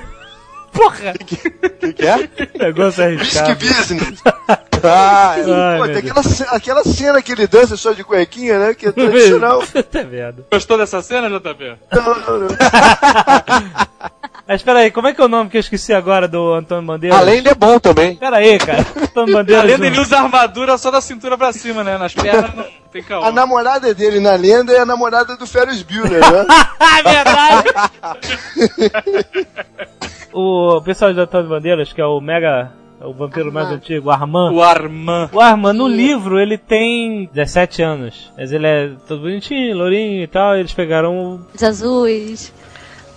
Porra! O que, que é? Negócio Risky arriscado. business. Ah. Ai, Pô, tem aquela, aquela cena que ele dança só de cuequinha, né? Que é tradicional. Puta merda. Gostou dessa cena, JP? Não, não, não. Mas peraí, como é que é o nome que eu esqueci agora do Antônio Bandeira? Além de é bom também. Peraí, cara. Antônio Bandeira. Além dele usa armadura só da cintura pra cima, né? Nas pernas não tem caô. A namorada dele na lenda é a namorada do Ferris Bueller, né? Ah, verdade! o pessoal de Antônio Bandeiras, que é o mega. é o vampiro mais Armand. antigo, o Armand. O Armand. O Armand, no livro, ele tem 17 anos. Mas ele é todo bonitinho, lourinho e tal. E eles pegaram. Os azuis.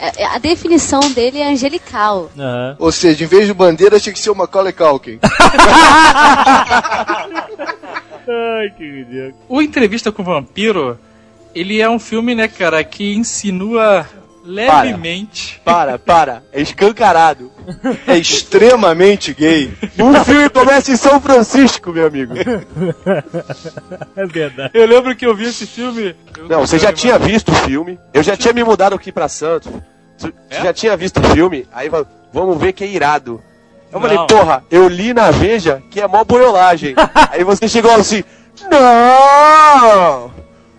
É, é, A definição dele é angelical. Aham. Ou seja, em vez de bandeira, tinha que ser o Macaulay Culkin. Ai, que ridículo. O Entrevista com o Vampiro, ele é um filme, né, cara, que insinua levemente. Para, para. É escancarado. É extremamente gay. O filme começa em São Francisco, meu amigo. É verdade. Eu lembro que eu vi esse filme. eu Não, você já tinha visto o filme. Eu já tinha me mudado aqui pra Santos. Você É? já tinha visto o filme. Aí va- vamos ver que é irado. Eu Não. falei, porra, eu li na Veja que é mó boiolagem. Aí você chegou assim, não!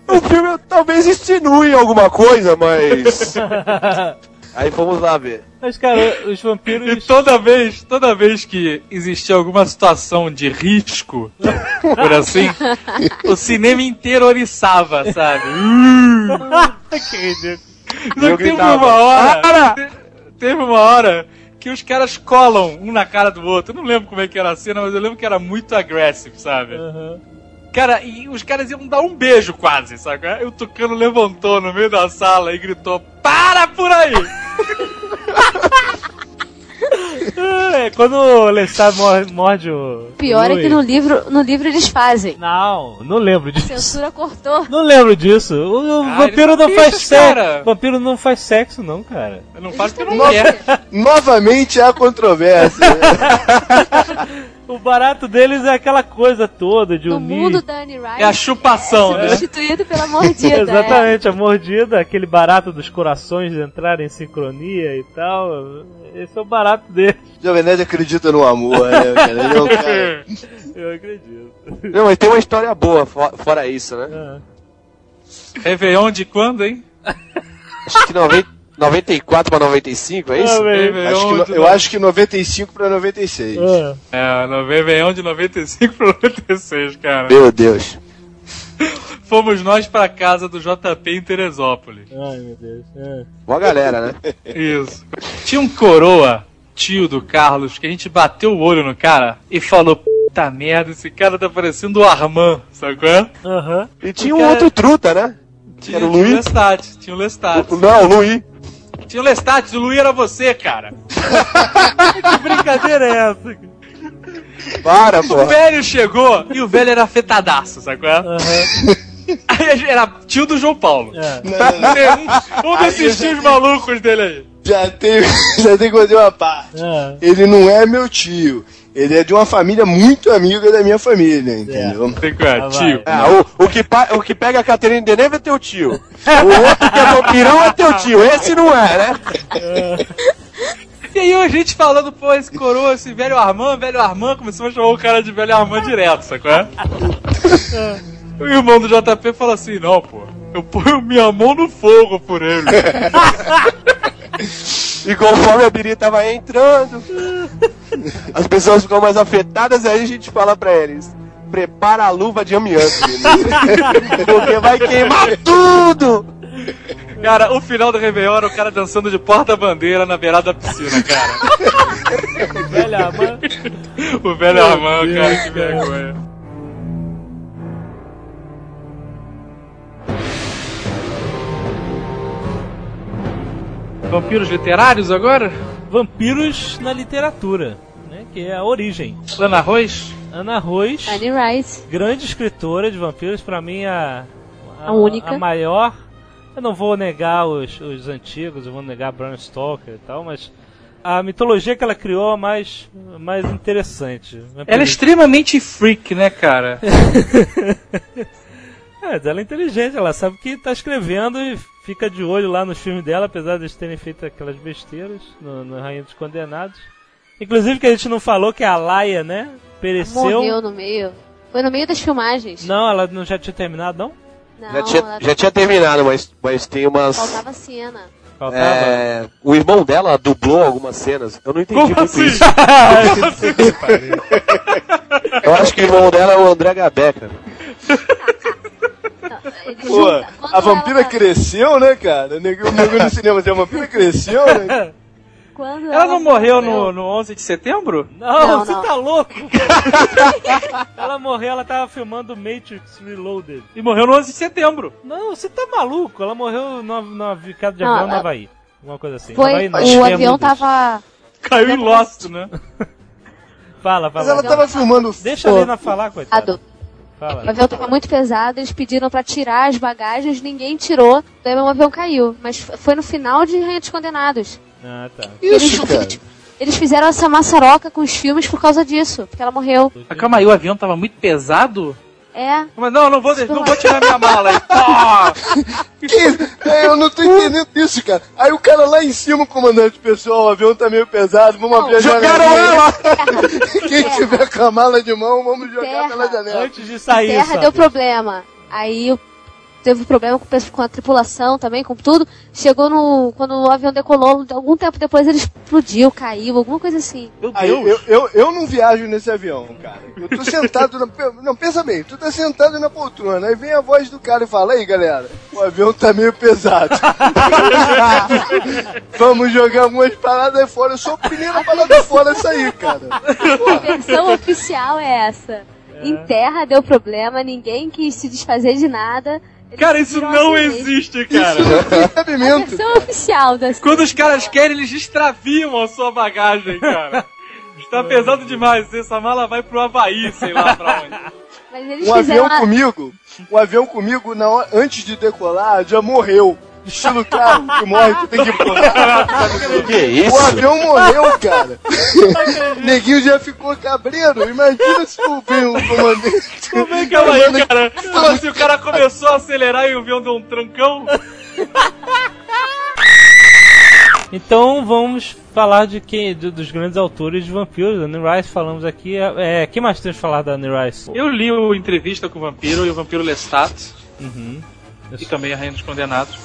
O filme talvez insinue alguma coisa, mas. Aí vamos lá ver. Mas, cara, os E vampiros. toda vez, toda vez que existia alguma situação de risco, por assim, o cinema inteiro oriçava, sabe? que ridículo. Só teve uma hora. "Para!" te- Teve uma hora que os caras colam um na cara do outro. Eu não lembro como é que era a cena, mas eu lembro que era muito agressivo, sabe? Aham. Cara, e os caras iam dar um beijo quase, sabe? E o Tucano levantou no meio da sala e gritou: Para por aí! É, quando o Lestat mor- morde o. O pior é Louis- que no livro, no livro eles fazem. Não, não lembro A disso. censura cortou. Não lembro disso. O, o Ah, vampiro eles não faz bichos, sexo. cara. Vampiro não faz sexo, não, cara. Eu não falo que não quer. Novamente há controvérsia. O barato deles é aquela coisa toda de No unir. mundo da Annie Rice É a chupação, é né? substituído pela mordida. é. Exatamente, a mordida, aquele barato dos corações entrarem em sincronia e tal. Esse é o barato dele. Jovem Nerd acredita no amor, né, cara? É um cara... Eu acredito. Não, mas tem uma história boa fo- fora isso, né? Ah. Réveillon de quando, hein? Acho que 90, 94 pra 95, é isso? Ah, velho. Réveillon Acho que de eu acho que 95 pra 96. Ah. É, no Réveillon de 95 pra 96, cara. Meu Deus. Fomos nós pra casa do JP em Teresópolis. Ai, meu Deus. Ah. Boa galera, né? Isso. Tinha um coroa, tio do Carlos, que a gente bateu o olho no cara e falou: Puta merda, esse cara tá parecendo o qual é? Aham. E tinha um Cara- outro truta, né? Tinha, Era o tinha o Luiz? Lestat, tinha o Lestat. Não, o Luiz. Tinha o Lestat, o Luiz era você, cara. Que brincadeira é essa? Para, O porra. velho chegou e o velho era afetadaço, qual é? Aham. Aí era tio do João Paulo. É. Um, um desses tios malucos dele aí. Já tem, já tem que fazer uma parte. Ah. Ele não é meu tio. Ele é de uma família muito amiga da minha família, entendeu? Tem que é, tio. Ah, o, o, que pa- o que pega a Caterina de Neve é teu tio. O outro que é vampirão é teu tio. Esse não é, né? E aí a gente falando, pô, esse coroa, esse velho Armand, velho Armand, começou a chamar o cara de velho Armand direto, sacou? É? O irmão do JP falou assim, não, pô, eu ponho minha mão no fogo por ele. E conforme a Biri tava entrando, as pessoas ficam mais afetadas, aí a gente fala pra eles: prepara a luva de amianto. Porque vai queimar tudo! Cara, o final do Réveillon era o cara dançando de porta-bandeira na beirada da piscina, cara. Velha Armand. O velho Armand, cara, que vergonha. Vampiros literários agora? Vampiros na literatura, né? Que é a origem. Lana Arroz? Ana Rois, Annie Rice. grande escritora de vampiros, pra mim a, A única. a maior. Eu não vou negar os, os antigos, eu vou negar Bram Stoker e tal, mas a mitologia que ela criou é mais, mais interessante. Ela é extremamente freak, né, cara? É, mas ela é inteligente, ela sabe que tá escrevendo e fica de olho lá nos filmes dela, apesar de eles terem feito aquelas besteiras no, no Rainha dos Condenados. Inclusive que a gente não falou que a Laia, né, pereceu. Morreu no meio. Foi no meio das filmagens. Não, ela não já tinha terminado, não? Não, Já tinha, já tinha terminado, mas, mas tem umas. faltava cena. Faltava. É, o irmão dela dublou algumas cenas. Eu não entendi Como muito assim? isso. Eu acho que o irmão dela é o André Gabeca. Ele Pô, a vampira ela- cresceu, né, cara? O nego o nego no cinema, assim, a vampira cresceu, né? quando Ela não morreu no, no 11 de setembro? Não, Não, você não. tá louco? ela morreu, ela tava filmando Matrix Reloaded. E morreu no 11 de setembro. Não, você tá maluco? Ela morreu numa queda de Não, avião no ela- Havaí. Alguma coisa assim. Foi, Havaí não, o avião tava. Caiu em Lost, né? Fala, Mas fala. ela tava filmando. Deixa a Lena falar, coitada. Ado. O Fala. avião tava muito pesado, eles pediram pra tirar as bagagens, ninguém tirou, daí o avião caiu. Mas foi no final de Rainha dos Condenados. Ah, tá. Isso, cara. Eles fizeram essa maçaroca com os filmes por causa disso, porque ela morreu. Ah, calma aí, o avião tava muito pesado? É. Mas não, não vou, não vou tirar minha mala aí. Que- é, eu não tô entendendo isso, cara. Aí o cara lá em cima, o comandante, pessoal, o avião tá meio pesado, vamos abrir a Jogaram janela. ela! Quem tiver com a mala de mão, vamos jogar Terra. pela janela. Antes de sair, Terra sabe? deu problema. Aí o- teve problema com, o com a tripulação também, com tudo. Chegou no. Quando o avião decolou, algum tempo depois ele explodiu, caiu, alguma coisa assim. Meu Aí, eu, eu, eu não viajo nesse avião, cara. Eu tô sentado na. Não, pensa bem, tu tá sentado na poltrona, aí vem a voz do cara e fala, aí galera, o avião tá meio pesado. Vamos jogar algumas paradas fora. Eu sou a primeira parada fora a sair, cara. A versão oficial é essa. Em terra deu problema, ninguém quis se desfazer de nada. Cara, isso não existe, cara. A Cabimento. versão oficial da Quando os caras querem, eles extraviam a sua bagagem, cara. Está pesado demais. Essa mala vai pro Havaí, sei lá pra onde. Mas eles Um fizeram avião comigo, um avião comigo, na hora- antes de decolar, já morreu. Estilo carro que morre, tu tem que pular. Que isso? O avião morreu, cara. Neguinho já ficou cabreiro. Imagina se o vem o comandante. Como é que calma aí, cara? Como assim, o cara começou a acelerar e o avião deu um trancão? Então vamos falar de quem, do- dos grandes autores de vampiros. Anne Rice falamos aqui. É, quem mais temos que falar da Anne Rice? Eu li o Entrevista com o Vampiro e o Vampiro Lestat. Uhum. E também a Rainha dos Condenados.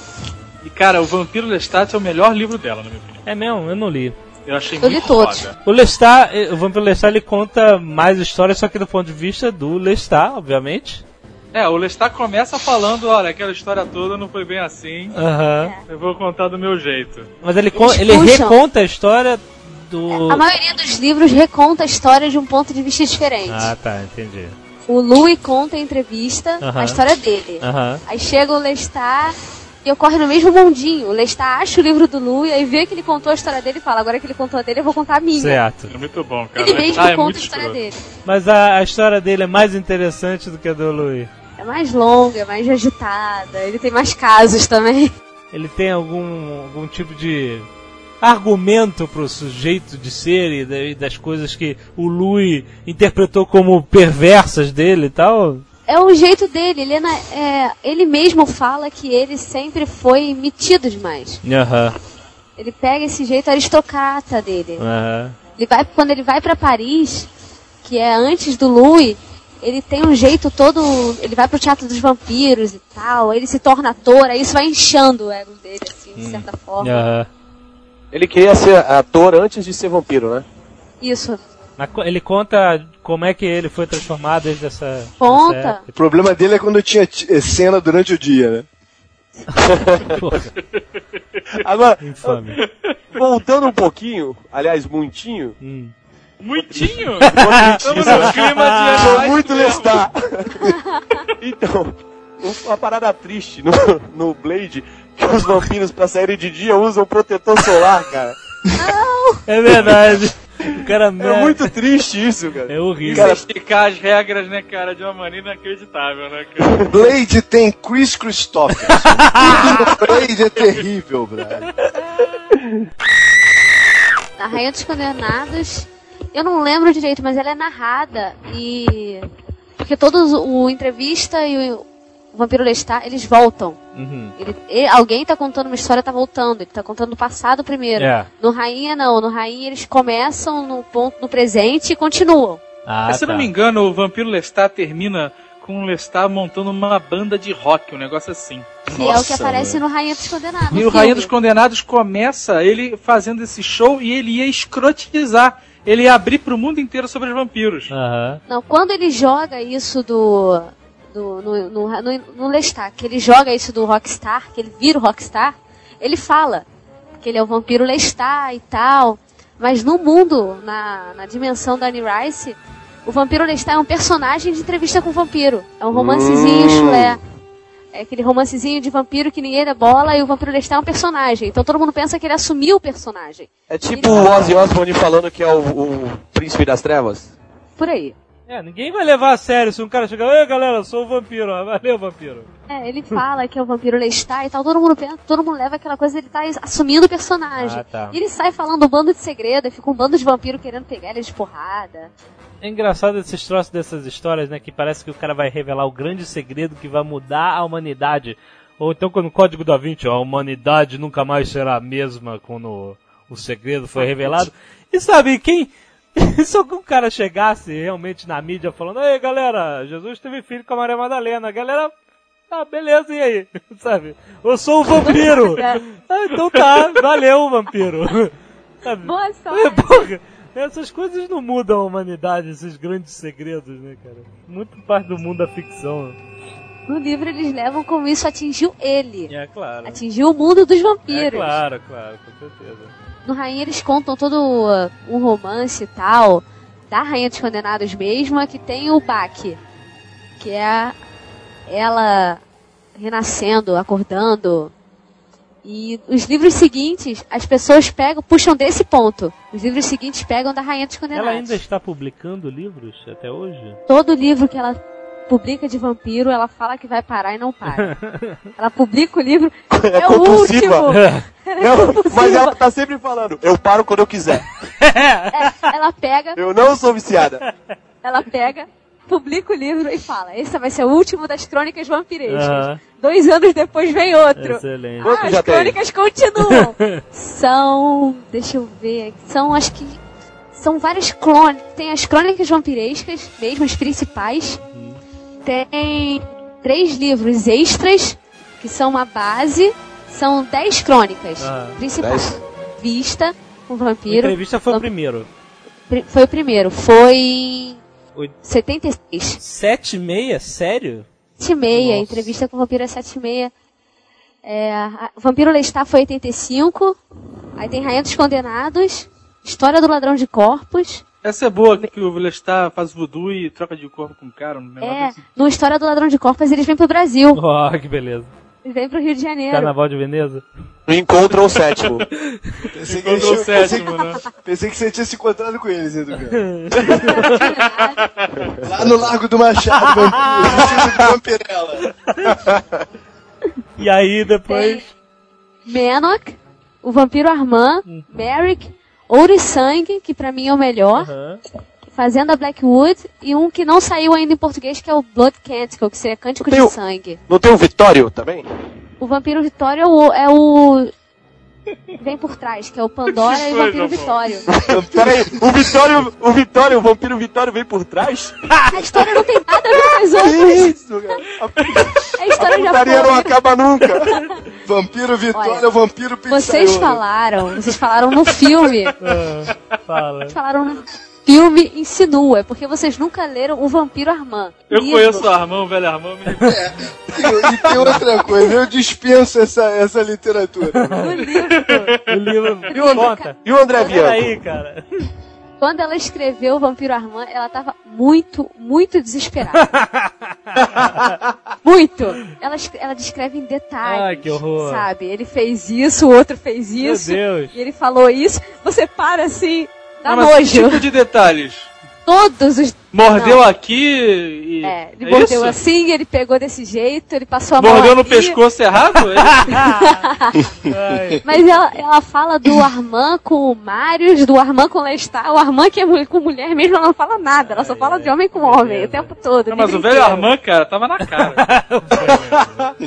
E, cara, o Vampiro Lestat é o melhor livro dela, na minha opinião. É mesmo, eu não li. Eu achei Eu li muito todos. foda. O Lestat, eh, o Vampiro Lestat, ele conta mais histórias, só que do ponto de vista do Lestat, obviamente. É, o Lestat começa falando, olha, aquela história toda não foi bem assim. Aham. Eu vou contar do meu jeito. Mas ele, Eles ele puxam. reconta a história do... A maioria dos livros reconta a história de um ponto de vista diferente. Ah, tá, entendi. O Louis conta em entrevista Aham. a história dele. Aham. Aí chega o Lestat e ocorre no mesmo mundinho. O Lestat acha o livro do Louis, aí vê que ele contou a história dele e fala, agora que ele contou a dele, eu vou contar a minha. Certo. É muito bom, cara. Ele mesmo Ah, é conta muito a história dele. Mas a, a história dele é mais interessante do que a do Louis. É mais longa, é mais agitada, ele tem mais casos também. Ele tem algum, algum tipo de argumento pro sujeito de ser e, da- das coisas que o Louis interpretou como perversas dele e tal? É o jeito dele, ele, é é- ele mesmo fala que ele sempre foi metido demais. Aham, Ele pega esse jeito aristocrata dele. aham. Ele vai, quando ele vai pra Paris, que é antes do Louis, ele tem um jeito todo. Ele vai pro teatro dos vampiros e tal, ele se torna ator, aí isso vai inchando o ego dele, assim, de certa forma. aham. Ele queria ser ator antes de ser vampiro, né? Isso. Ele conta como é que ele foi transformado desde essa. Conta. dessa época. O problema dele é quando tinha eh, cena durante o dia, né? Agora, infame. voltando um pouquinho, aliás, muitinho, Hum. Muitinho? Estamos no clima de muito mesmo. lestar. então, uma parada triste no, no Blade, os vampiros pra saírem de dia usam protetor solar, cara. É verdade. O cara É muito triste isso, cara. É horrível. Isso é explicar as regras, né, cara, de uma maneira inacreditável, né, cara? Blade tem Chris Christopher. Blade é terrível, brother. A Rainha dos Condenados, eu não lembro direito, mas ela é narrada e. Porque todos o entrevista e o, o Vampiro Lestat, eles voltam. Uhum. Ele- e- alguém tá contando uma história, tá voltando. Ele tá contando o passado primeiro. É. No Rainha, não. No Rainha, eles começam no ponto no presente e continuam. Ah, Mas, se eu não tá. me engano, o Vampiro Lestat termina com o Lestat montando uma banda de rock, um negócio assim. Que é o que aparece no Rainha dos Condenados. E o Rainha filme. dos Condenados começa ele fazendo esse show e ele ia escrotizar. Ele ia abrir pro mundo inteiro sobre os vampiros. Aham. Não, quando ele joga isso do. Do no, no, no, no Lestat, que ele joga isso do Rockstar, que ele vira o Rockstar, ele fala que ele é o vampiro Lestat e tal. Mas no mundo, na, na dimensão da Annie Rice, o vampiro Lestat é um personagem de entrevista com o vampiro. É um romancezinho chulé. É aquele romancezinho de vampiro que ninguém dá bola e o vampiro Lestat é um personagem. Então todo mundo pensa que ele assumiu o personagem. É tipo o Ozzy Osbourne falando que é o, o príncipe das trevas. Por aí. É, ninguém vai levar a sério se um cara chegar, ei galera, sou o vampiro, valeu vampiro. É, ele fala que é o vampiro Lestat e tal, todo mundo pensa, todo mundo leva aquela coisa, ele tá assumindo o personagem. Ah, tá. E ele sai falando um bando de segredo, e fica um bando de vampiro querendo pegar ele de porrada. É engraçado esses troços dessas histórias, né? Que parece que o cara vai revelar o grande segredo que vai mudar a humanidade. Ou então quando o Código da Vinci, ó, a humanidade nunca mais será a mesma quando o segredo foi revelado. E sabe, quem... Se algum cara chegasse realmente na mídia falando, ei galera, Jesus teve filho com a Maria Madalena, a galera... Ah, beleza, e aí? Sabe? Eu sou o vampiro! Ah, então tá, valeu, vampiro! Sabe? Boa É, sorte! porra, essas coisas não mudam a humanidade, esses grandes segredos, né, cara? Muito parte do mundo da ficção. No livro eles levam como isso atingiu ele. É claro. Atingiu o mundo dos É vampiros. claro, claro, com certeza. No Rainha eles contam todo uh, um romance e tal, da Rainha dos Condenados mesmo, que tem o Baque, que é ela renascendo, acordando. E os livros seguintes, as pessoas pegam, puxam desse ponto. Os livros seguintes pegam da Rainha dos Condenados. Ela ainda está publicando livros até hoje? Todo livro que ela publica de vampiro, ela fala que vai parar e não para. ela publica o livro, é, o compulsiva. último. É Não, mas ela tá sempre falando, eu paro quando eu quiser. É, ela pega, Eu não sou viciada. ela pega, publica o livro e fala: Esse vai ser o último das crônicas vampirescas. Dois anos depois vem outro. Excelente. Ah, as tem? crônicas continuam. são. Deixa eu ver. São acho que. São várias crônicas. Tem as crônicas vampirescas, mesmo as principais. Tem três livros extras, que são uma base. São dez crônicas Ah, principais. dez? Vista com A vampiro. entrevista foi o primeiro. Pri- Foi o primeiro. Foi em Oito- 76. Sete e meia? Sério? 7 e meia, Nossa. entrevista com o Vampiro é 7 e meia. É, a- o Vampiro Lestat foi 85. Aí tem Rainha dos Condenados. História do Ladrão de Corpos. Essa é boa, que o Lestat faz voodoo e troca de corpo com o cara. Um É, assim. no História do Ladrão de Corpos eles vêm pro Brasil. Ó, que beleza. Eles vêm pro Rio de Janeiro. Carnaval de Veneza? Encontra o sétimo. Pensei que, Encontrou o sétimo, né? pensei que você tinha se encontrado com eles, Edu. Lá no Largo do Machado, vampirela. E aí depois. Menok, o Vampiro Armand, Merrick, Ouro e Sangue, que pra mim é o melhor. Aham. Fazenda Blackwood. E um que não saiu ainda em português, que é o Blood Canticle, que seria Cântico de o- Sangue. Não tem o Vitório também? O Vampiro Vitório é o. É o... Vem por trás, que é o Pandora e o Vampiro. Vitório. Peraí, o Vitório, o Vitório, o vampiro Vitório vem por trás? A história não tem nada a ver com as Que outras. isso, cara? É a história A já putaria não foi. acaba nunca. Vampiro Vitória, Olha, vampiro pizzaiolo. Vocês falaram, vocês falaram no filme. Ah, fala. Vocês falaram no filme insinua, é porque vocês nunca leram O Vampiro Armand. Eu Livro. conheço o Armão, o velho Armão. me- E, e tem outra coisa, eu dispenso essa, essa literatura. No livro. O livro. E o André, Conta. e o André Bianco? Peraí, cara. Quando ela escreveu o Vampiro Armand, ela tava muito, muito desesperada. muito! Ela, ela descreve em detalhes. Ai, que horror. Sabe? Ele fez isso, o outro fez Meu isso. Deus. E ele falou isso. Você para assim, dá mas que nojo. tipo de detalhes? Todos os. Mordeu Não. aqui e. É, ele é mordeu isso? assim, ele pegou desse jeito, ele passou a mão Mordeu no aqui. pescoço errado? Ai, Mas ela, ela fala do Armand com o Marius, do Armand com o Lestat. O Armand que é mu- com mulher mesmo, ela não fala nada. Ela só fala de homem com homem o tempo todo. Não, mas o velho. Armand, cara, tava na cara.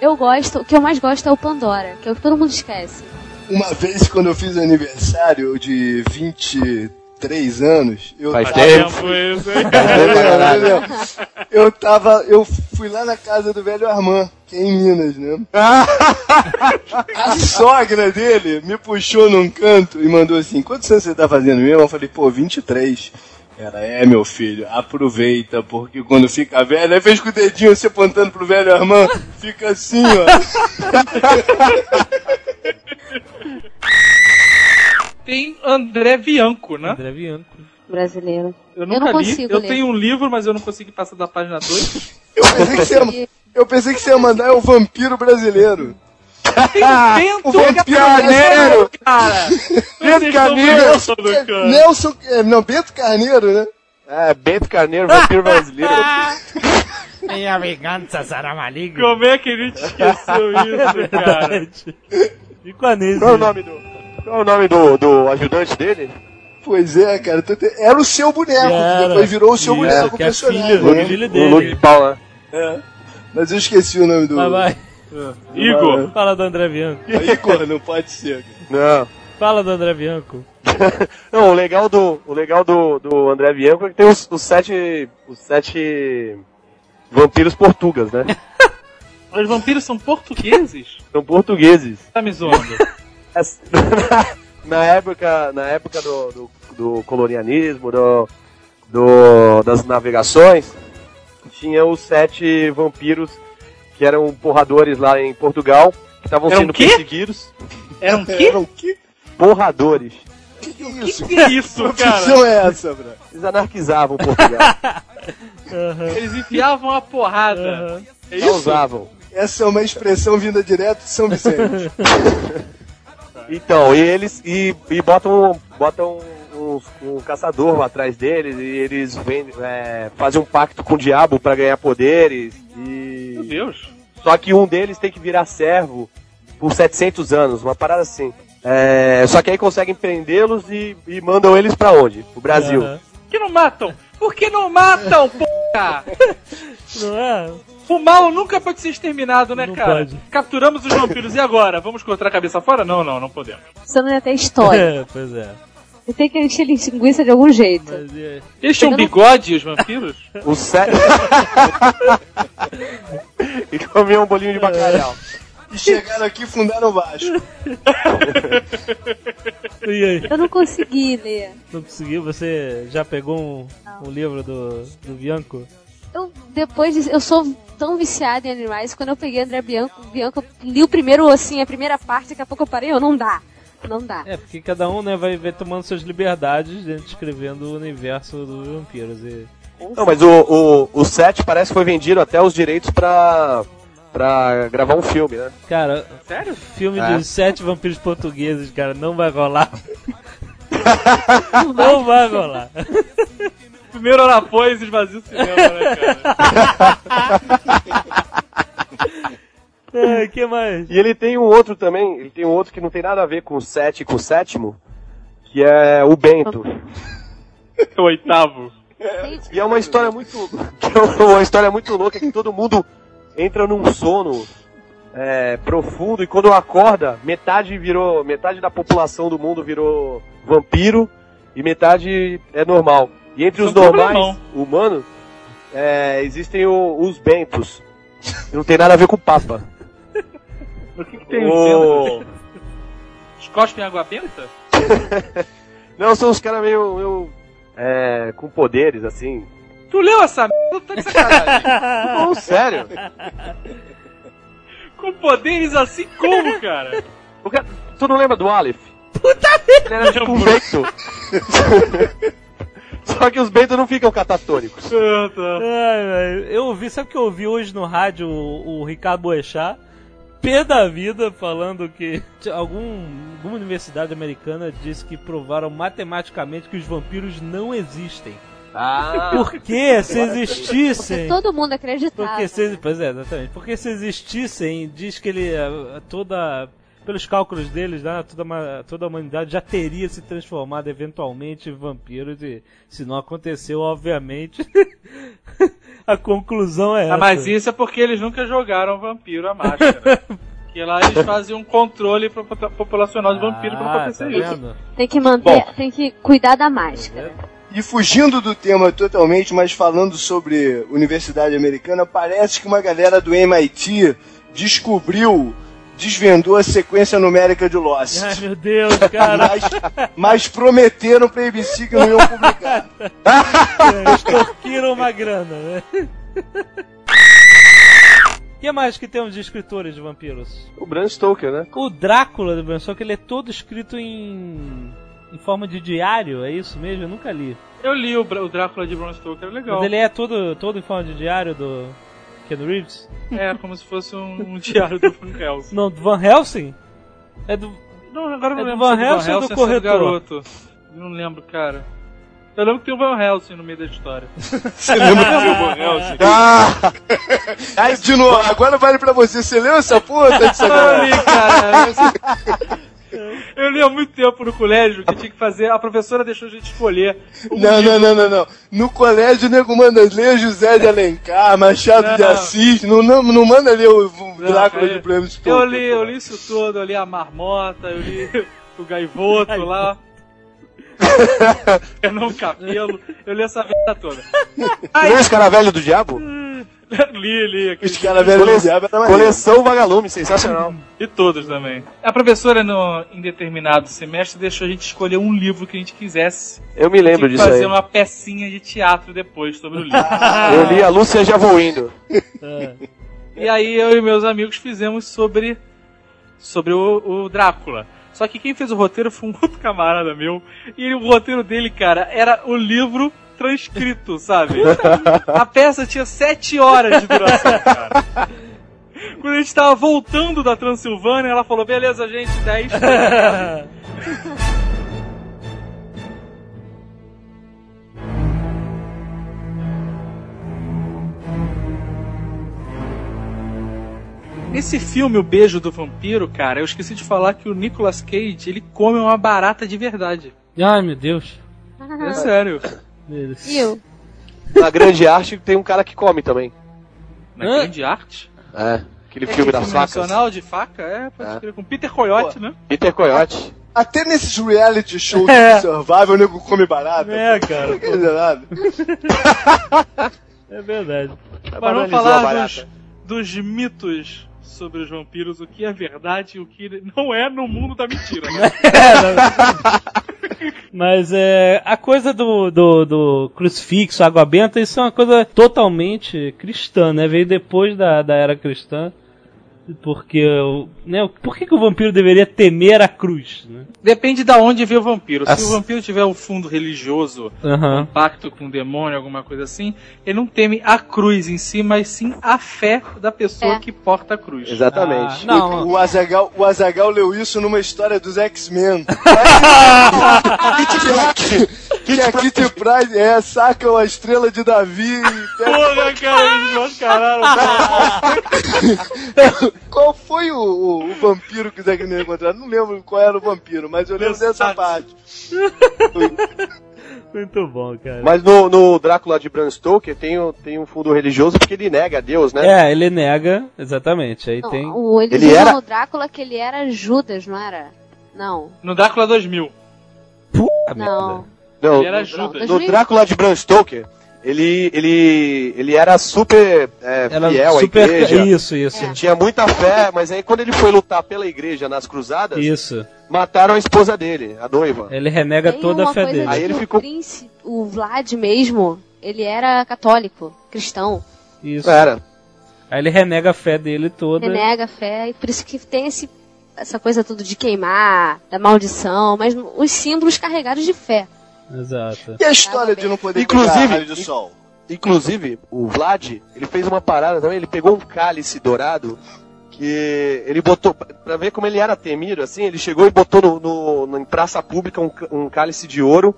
Eu gosto, o que eu mais gosto é o Pandora, que é o que todo mundo esquece. Uma vez, quando eu fiz aniversário de 23 anos, eu Faz tava... tempo. isso, hein? Eu tava. Eu fui lá na casa do velho Armand, que é em Minas, né? A sogra dele me puxou num canto e mandou assim: Quantos anos você tá fazendo mesmo? Eu falei, pô, 23. Ela é, meu filho, aproveita, porque quando fica velho, aí fez com o dedinho assim apontando pro velho Armand, fica assim, ó. Tem André Bianco, né? André Bianco. Brasileiro. Eu não nunca li. consigo Eu ler. tenho um livro, mas eu não consegui passar da página 2. Eu pensei que você ia, eu pensei que você ia mandar é o vampiro brasileiro. Tem um Bento O vampiro Carneiro, cara! Bento Carneiro! cara. Nelson. é, Não, Bento Carneiro, né? É, Bento Carneiro, vampiro brasileiro. Minha vingança será maligna. Como é que a gente esqueceu isso, cara? E Nise? Qual é o nome do. Qual é o nome do, do ajudante dele? Pois é, cara. Era o seu boneco, que Era. depois virou o seu boneco que é personagem. filho, né? filho O Luke dele. Paul, né? É. Mas eu esqueci o nome do. Vai, vai. Igor, Fala do André Bianco. Igor, não pode ser. Não. Fala do André Bianco. Não, o legal do, o legal do, do André Bianco é que tem os, os sete. Os sete vampiros portugas, né? os vampiros são portugueses? São portugueses. Tá me zoando. Na época, na época do, do, do colonialismo, do, do- das navegações, tinha os sete vampiros que eram porradores lá em Portugal, que estavam Eram sendo quê? perseguidos. Era um quê? Era o que? Porradores. Que Que isso? que é isso, cara? profissão é essa, bro? Eles anarquizavam Portugal. Eles enfiavam a porrada. Aham. É Não usavam. Essa é uma expressão vinda direto de São Vicente. Então, e eles e, e botam, botam um, um caçador atrás deles e eles vêm, é, fazem um pacto com o diabo pra ganhar poderes e Meu Deus. Só que um deles tem que virar servo por 700 anos, uma parada assim. É, só que aí conseguem prendê-los e, e mandam eles pra onde? Pro Brasil. Por que não matam? Por que não matam, porra? Não é? O mal nunca pode ser exterminado, né, Não cara? pode. Capturamos os vampiros e agora? Vamos cortar a cabeça fora? Não, não, não podemos. Você não ia ter história. É, pois é. Você tem que encher linguiça de algum jeito. Mas, e- Eles tinham Eu bigode, os vampiros? Os sete. e comiam um bolinho de bacalhau. E chegaram aqui e fundaram o Vasco. e aí? Eu não consegui ler. Não conseguiu? Você já pegou um, um livro do, do Bianco? Eu, depois disso, eu sou tão viciada em animais, quando eu peguei André Bianco, Bianco, eu li o primeiro, assim, a primeira parte, daqui a pouco eu parei, eu não dá. Não dá. É, porque cada um né, vai, vai tomando suas liberdades dentro descrevendo o universo dos vampiros. E... Não, mas o, o, o 7 parece que foi vendido até os direitos pra, pra gravar um filme, né? Cara, Sério? filme É. de sete vampiros portugueses, cara, não vai rolar. não vai rolar. Primeiro e esvazia o cinema, né, cara? É, que mais? E ele tem um outro também, ele tem um outro que não tem nada a ver com o 7 e com o sétimo, que é o Bento. O oitavo. E é uma história muito. que é uma história muito louca que todo mundo entra num sono é, profundo e quando acorda, metade virou. Metade da população do mundo virou vampiro e metade é normal. E entre os Isso é um normais problemão. humanos é, existem o- os bentos. Que não tem nada a ver com o Papa. O que, que tem O- o... Os cospem água benta? Não, são os caras meio. meio, é, com poderes, assim. Tu leu essa merda? Tá de sacanagem. Não, sério. Com poderes assim como, cara? Tu não lembra do Aleph? Puta merda! Ele era tipo um vento. Só que os bentos não ficam catatônicos. Eu ouvi, sabe o que eu ouvi hoje no rádio o, o Ricardo Boechat? Pé da vida falando que algum, alguma universidade americana disse que provaram matematicamente que os vampiros não existem. Ah, Porque se existissem. Todo mundo acreditava. Porque se, pois é, exatamente. Porque se existissem, diz que ele eh, toda pelos cálculos deles, né, toda, uma- toda a humanidade já teria se transformado eventualmente em vampiros e se não aconteceu, obviamente, a conclusão é essa. Ah, mas isso é porque eles nunca jogaram Vampiro a máscara. que lá eles faziam um controle popu- populacional de vampiro pra não Ah, acontecer tá isso. Tem que manter, tem que cuidar da máscara. E fugindo do tema totalmente, mas falando sobre Universidade Americana, parece que uma galera do MIT descobriu, desvendou a sequência numérica de Lost. Ai meu Deus, cara. Mas, mas prometeram pra ABC que não iam publicar. Extorquiram uma grana, né? O que mais que temos de escritores de vampiros? o Bram Stoker, né? O Drácula do Bram Stoker, ele é todo escrito em, em forma de diário, é isso mesmo? Eu nunca li. Eu li o Drácula de Bram Stoker, é legal. Mas ele é todo, todo em forma de diário do Ken Reeves? É, como se fosse um, um diário do Van Helsing. Não, do Van Helsing? É do... Não, agora eu não É do lembro Van é Helsing ou do é corretor? garoto. Não lembro, cara. Eu lembro que tem o Van Helsing no meio da história. Você lembra que o Van Helsing? Ah! Aí, de novo, agora vale pra você. Você leu essa porra? Tá de Eu li, cara. Eu li há muito tempo no colégio que tinha que fazer. A professora deixou a gente escolher. Não, não, não, não, não. No colégio o nego manda ler José de Alencar, Machado Não, de. Assis, não, não, não manda ler o, o Não, Drácula cara, de Bram Eu li, eu li isso tudo, eu li a marmota, eu li o gaivoto lá. Eu não cabelo, eu li essa vida toda. Você leu Escaravelho do Diabo? li, li. Os caras diabo era maneiro. Coleção Vagalume, sensacional. E todos também. A professora, no, em determinado semestre, deixou a gente escolher um livro que a gente quisesse. Eu me lembro disso fazer aí. uma pecinha de teatro depois sobre o livro. Eu li a Lúcia Já Vou Indo. E aí eu e meus amigos fizemos sobre sobre o, o Drácula. Só que quem fez o roteiro foi um outro camarada meu. E ele- o roteiro dele, cara, era o livro transcrito, sabe? A peça tinha sete horas de duração, cara. Quando a gente tava voltando da Transilvânia, ela falou, beleza, gente, 10. Nesse filme, O Beijo do Vampiro, cara, eu esqueci de falar que o Nicolas Cage, ele come uma barata de verdade. Ai meu Deus. É sério. Deus. Viu? Na grande arte tem um cara que come também. Na Hã? grande arte. É. Aquele É filme das facas. nacional de faca? É, pode É. crer. Com Peter Coyote, né? Peter Coyote. Até nesses reality shows É. de survival, o nego come barata. É, pô. cara. Não quer dizer nada. É verdade. Mas vamos falar dos, dos mitos sobre os vampiros, o que é verdade e o que não é no mundo da mentira, né? Mas é, a coisa do, do, do crucifixo, água benta, isso é uma coisa totalmente cristã, né? Veio depois da, da era cristã. Porque, o- né, por que, que o vampiro deveria temer a cruz? Né? Depende da onde vê o vampiro. Se As- o vampiro tiver um fundo religioso, Aham. um pacto com o demônio, alguma coisa assim, ele não teme a cruz em si, mas sim a fé da pessoa É. que porta a cruz. Exatamente. Ah, não, O Azagal, o Azagal leu isso numa história dos X-Men. que a Kitty Pryde é, saca a estrela de Davi e pega... Porra, cara, eles mascararam. Qual foi o, o- o vampiro que o Zack Snyder encontrou? Não lembro qual era o vampiro, mas eu lembro dessa Versace. parte. Muito bom, cara. Mas no, no Drácula de Bram Stoker tem, tem um fundo religioso porque ele nega a Deus, né? É, ele nega, exatamente. Aí Não, tem. o, Ele era- no Drácula que ele era Judas, não era? Não, No Drácula 2000. Puta não. merda. Não, Ele era no- Judas. no Drácula de Bram Stoker, ele, ele, ele era super é, Ela fiel à super. igreja. Isso, isso. Tinha muita fé, mas aí quando ele foi lutar pela igreja nas cruzadas, Isso. mataram a esposa dele, a noiva. Ele renega Tem toda a fé dele. Aí ele o ficou- príncipe, o Vlad mesmo, ele era católico, cristão. Isso. Era. Aí ele renega a fé dele toda. renega a fé, e por isso que tem esse, essa coisa tudo de queimar, da maldição, mas os símbolos carregados de fé. Exato. E a história de não poder Inclusive- pegar raio do sol? Inclusive, o Vlad, ele fez uma parada também, ele pegou um cálice dourado que ele botou, pra ver como ele era temido, assim, ele chegou e botou no, no- no- em praça pública um, um cálice de ouro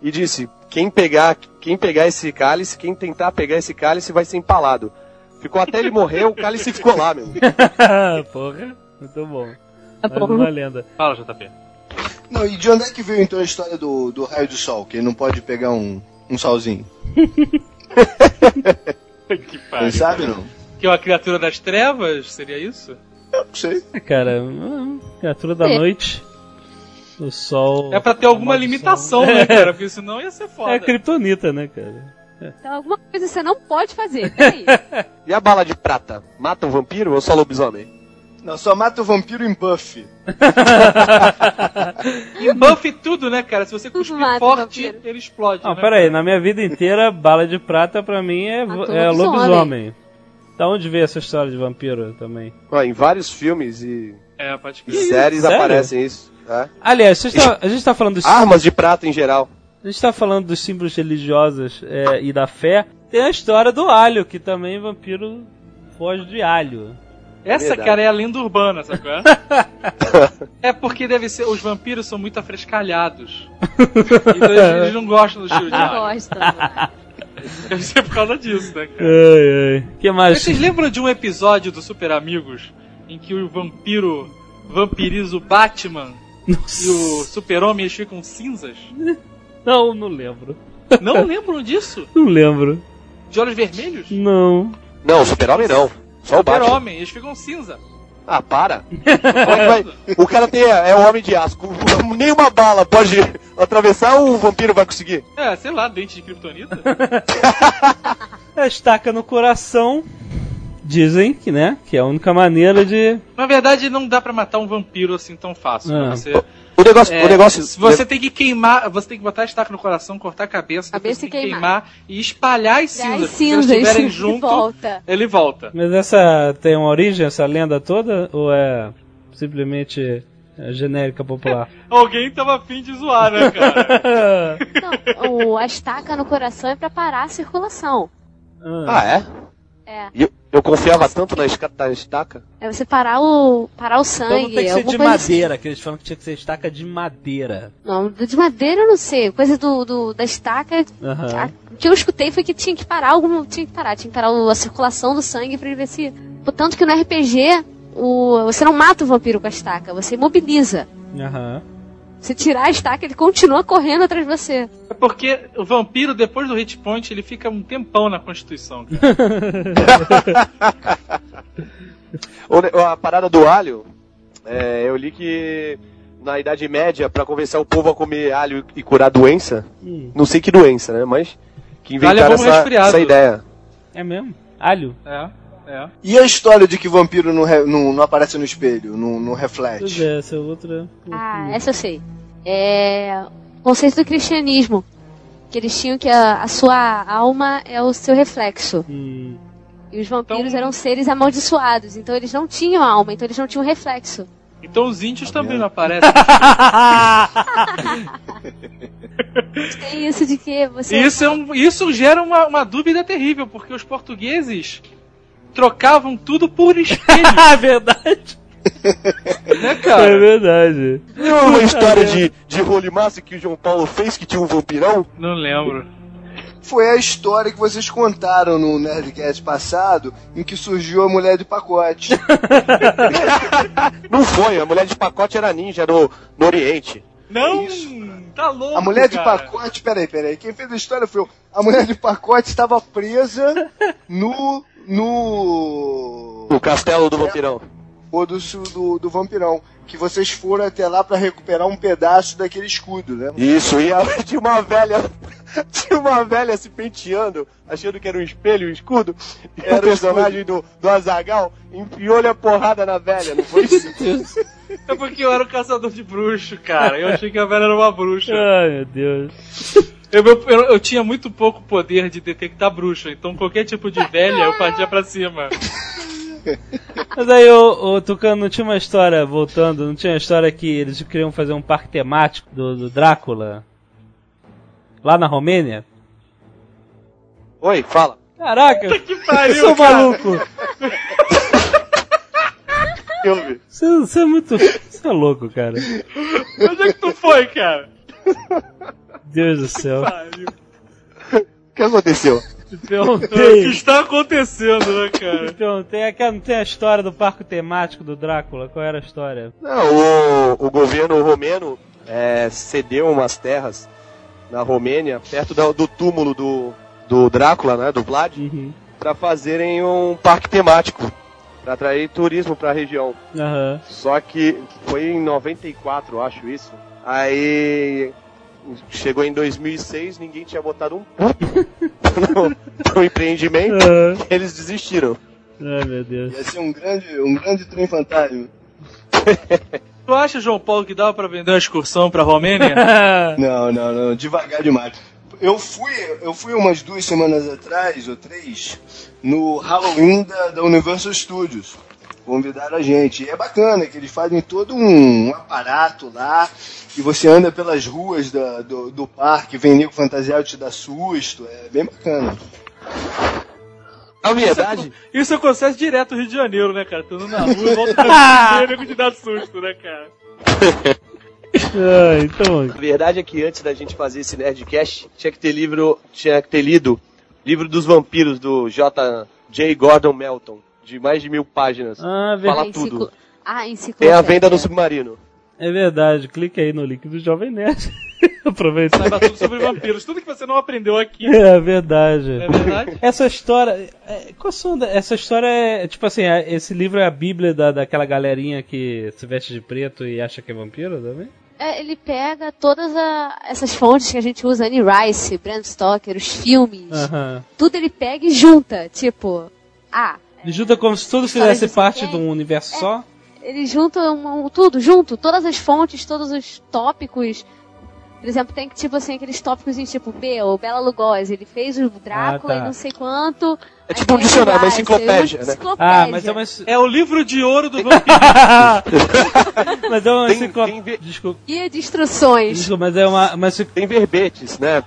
e disse, quem pegar, quem pegar esse cálice, quem tentar pegar esse cálice vai ser empalado. Ficou até ele morrer, o cálice ficou lá, meu. Porra, muito bom. Tá Mais bom. uma lenda. Fala, JP. Não, e de onde é que veio então a história do, do raio do sol? Que ele não pode pegar um, um solzinho? que pariu. Sabe não? Que é uma criatura das trevas? Seria isso? Eu não sei. É, cara, hum, criatura da É. noite. O sol. É pra ter alguma maldição. limitação, né, cara? Porque senão ia ser foda. É kryptonita, né, cara? Então alguma coisa você não pode fazer. Peraí. E a bala de prata? Mata um vampiro ou só lobisomem? Não, só mata o vampiro em buff. E buff tudo, né, cara? Se você cuspir mata forte, ele explode. Não, né, pera aí, na minha vida inteira, bala de prata pra mim é, Matou é lobisomem. lobisomem. Da onde veio essa história de vampiro também? Ó, em vários filmes e, É, pode e séries Sério? aparecem isso. né? Aliás, vocês tá- a gente tá falando dos, Armas de prata em geral. a gente tá falando dos símbolos religiosos é, e da fé. Tem a história do alho, que também vampiro foge de alho. Essa, Verdade. cara, é a lenda urbana, sabe qual é? é porque deve ser. Os vampiros são muito afrescalhados. Então eles, eles não gostam do cheiro de Não alho. gosto. Deve ser por causa disso, né, cara? Ai, ai. que Mas mais? vocês lembram de um episódio do Super Amigos em que o vampiro vampiriza o Batman e o Super-Homem eles ficam cinzas? Não, não lembro. Não lembram disso? Não lembro. De olhos vermelhos? Não. Não, super-homem não. Só o Batman. Super-Homem, eles ficam cinza. Ah, para. É O cara tem, é o homem de aço. Nenhuma bala pode atravessar ou o vampiro vai conseguir? É, sei lá, dente de kryptonita. A estaca no coração. Dizem que, né? Que é a única maneira de. Na verdade, não dá pra matar um vampiro assim tão fácil. Ah. né? Você, O negócio, é, o negócio você tem que queimar, você tem que botar a estaca no coração, cortar a cabeça, depois Cabeça tem e que queimar. queimar e espalhar as cinzas. as Se estiverem junto, volta. ele volta. Mas essa tem uma origem, essa lenda toda? Ou é simplesmente é, genérica popular? Alguém tava afim de zoar, né, cara? Não, o, a estaca no coração é pra parar a circulação. Ah, é? É. E eu, eu confiava tanto na, esca- na estaca. É você parar o, parar o Então sangue. não tem que ser de assim. madeira, que eles falam que tinha que ser estaca de madeira. Não, de madeira eu não sei. Coisa do, do- da estaca. A- O que eu escutei foi que tinha que parar algum. Tinha que parar, tinha que parar o- a circulação do sangue pra ele ver se. Portanto que no RPG, o, você não mata o vampiro com a estaca, você imobiliza. Aham. Você tirar a estaca, ele continua correndo atrás de você. É porque o vampiro, depois do hit point, ele fica um tempão na Constituição. A parada do alho, é, eu li que na Idade Média, pra convencer o povo a comer alho e curar doença, Hum. não sei que doença, né? Mas que é inventaram bom essa, essa ideia. É mesmo? Alho? É, é. E a história de que vampiro não, re- não- não aparece no espelho, não, não Pois reflete? é, essa é outra. Ah, essa eu sei. É. O conceito do cristianismo. Que eles tinham que a, a sua alma é o seu reflexo. Hum. E os vampiros Então- eram seres amaldiçoados. Então eles não tinham alma, então eles não tinham reflexo. Então os índios também não aparecem. Tem isso de que você. Isso, é um- isso gera uma, uma dúvida terrível, porque os portugueses trocavam tudo por espelho, Ah, verdade. né, É cara? verdade. Não é uma história de, de role massa que o João Paulo fez que tinha um vampirão? Não lembro. Foi a história que vocês contaram no Nerdcast passado, em que surgiu a mulher de pacote. Não foi, a mulher de pacote era ninja no, no Oriente. Não, Isso. tá louco. A mulher de cara. pacote, peraí, peraí, quem fez a história foi eu. A mulher de pacote estava presa no. No. No castelo do vampirão. ou do, do, do vampirão. Que vocês foram até lá pra recuperar um pedaço daquele escudo, né? Isso, e a, tinha uma velha. Tinha uma velha se penteando, achando que era um espelho, um escudo. E Era o o personagem do, do Azagal enfiou-lhe a porrada na velha, não foi isso? É porque eu era o caçador de bruxo, cara. Eu achei que a velha era uma bruxa. Ai, meu Deus. Eu, eu, eu- eu tinha muito pouco poder de detectar bruxa, então qualquer tipo de velha eu partia pra cima. Mas aí, o, o Tucano, não tinha uma história, voltando, não tinha uma história que eles queriam fazer um parque temático do, do Drácula? lá na Romênia? Oi, fala. Caraca, Que pariu, eu sou cara. maluco. Eu vi. Você, você é muito. Você é louco, cara. Onde é que tu foi, cara? Deus do céu. O que aconteceu? Te O que perguntei. está acontecendo, né, cara? Te perguntei. Aquela, não tem a história do parque temático do Drácula? Qual era a história? Não, o, o governo romeno é, cedeu umas terras na Romênia, perto da- do túmulo do, do Drácula, né, do Vlad, Uhum. para fazerem um parque temático, para atrair turismo para a região. Aham. Só que foi em 94, eu acho isso. Aí chegou em 2006, ninguém tinha botado um no, no empreendimento, Aham. eles desistiram. Ai, meu Deus. Ia ser um grande, um grande trem fantasma. Tu acha, João Paulo, que dava pra vender uma excursão pra Romênia? Não, não, não, devagar demais. Eu fui, eu fui umas duas semanas atrás, ou três, no Halloween da, da Universal Studios. Convidaram a gente. E é bacana que eles fazem todo um, um aparato lá, e você anda pelas ruas da- do, do parque, vem nego fantasiado te dá susto. É bem bacana. Na verdade, Isso acontece direto no Rio de Janeiro, né, cara? Tu na rua e volta pra nego te dá susto, né, cara? Ah, então. A verdade é que antes da gente fazer esse Nerdcast, tinha que ter livro, tinha que ter lido Livro dos Vampiros do J. J. Gordon Melton, de mais de mil páginas. Ah, Fala verdade. enciclo- tudo. Ah, enciclopédia. Tem a venda no submarino. É verdade. Clique aí no link do Jovem Nerd. Aproveita. Saiba tudo sobre vampiros. Tudo que você não aprendeu aqui. É verdade. É verdade? Essa história. é, qual são da- essa história é. Tipo assim, é- esse livro é a bíblia da, daquela galerinha que se veste de preto e acha que é vampiro também? É, ele pega todas a- essas fontes que a gente usa, Annie Rice, Bram Stoker, os filmes, Aham. tudo ele pega e junta, tipo, ah, Ele junta como se tudo fizesse parte de um universo É. só? ele junta um- um- tudo, junto, todas as fontes, todos os tópicos. Por exemplo, tem tipo assim, aqueles tópicos em tipo B, o Bela Lugosi, ele fez o Drácula Ah, tá. e não sei quanto. É tipo um dicionário, uma Rice, enciclopédia, né? enciclopédia. Ah, mas é uma. É o livro de ouro do vampiro. mas é uma enciclopédia. tem Desculpa, Guia de instruções. desculpa, mas é uma. Mas, Tem verbetes, né?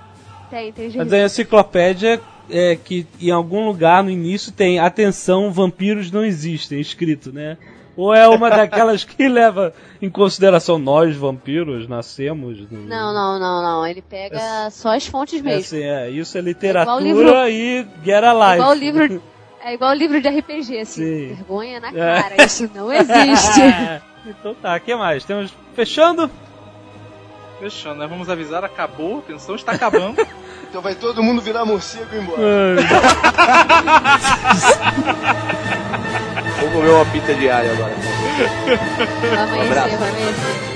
Tem, tem mas gente. é uma enciclopédia é, que em algum lugar no início tem atenção, vampiros não existem, escrito, né? Ou é uma daquelas que leva em consideração nós, vampiros, nascemos. no- Não, não, não, não. Ele pega só as fontes É, mesmo. assim, é, isso é literatura livro- e get alive. igual o livro. É igual o livro de RPG, assim. Sim. Vergonha na É. cara. Isso não existe. então tá, o que mais? Temos. Fechando? Fechando, né? Vamos avisar, acabou, a tensão está acabando. Então vai todo mundo virar morcego e ir embora. Vou comer uma pizza diária agora. Vai amanhecer, abraço. vai amanhecer.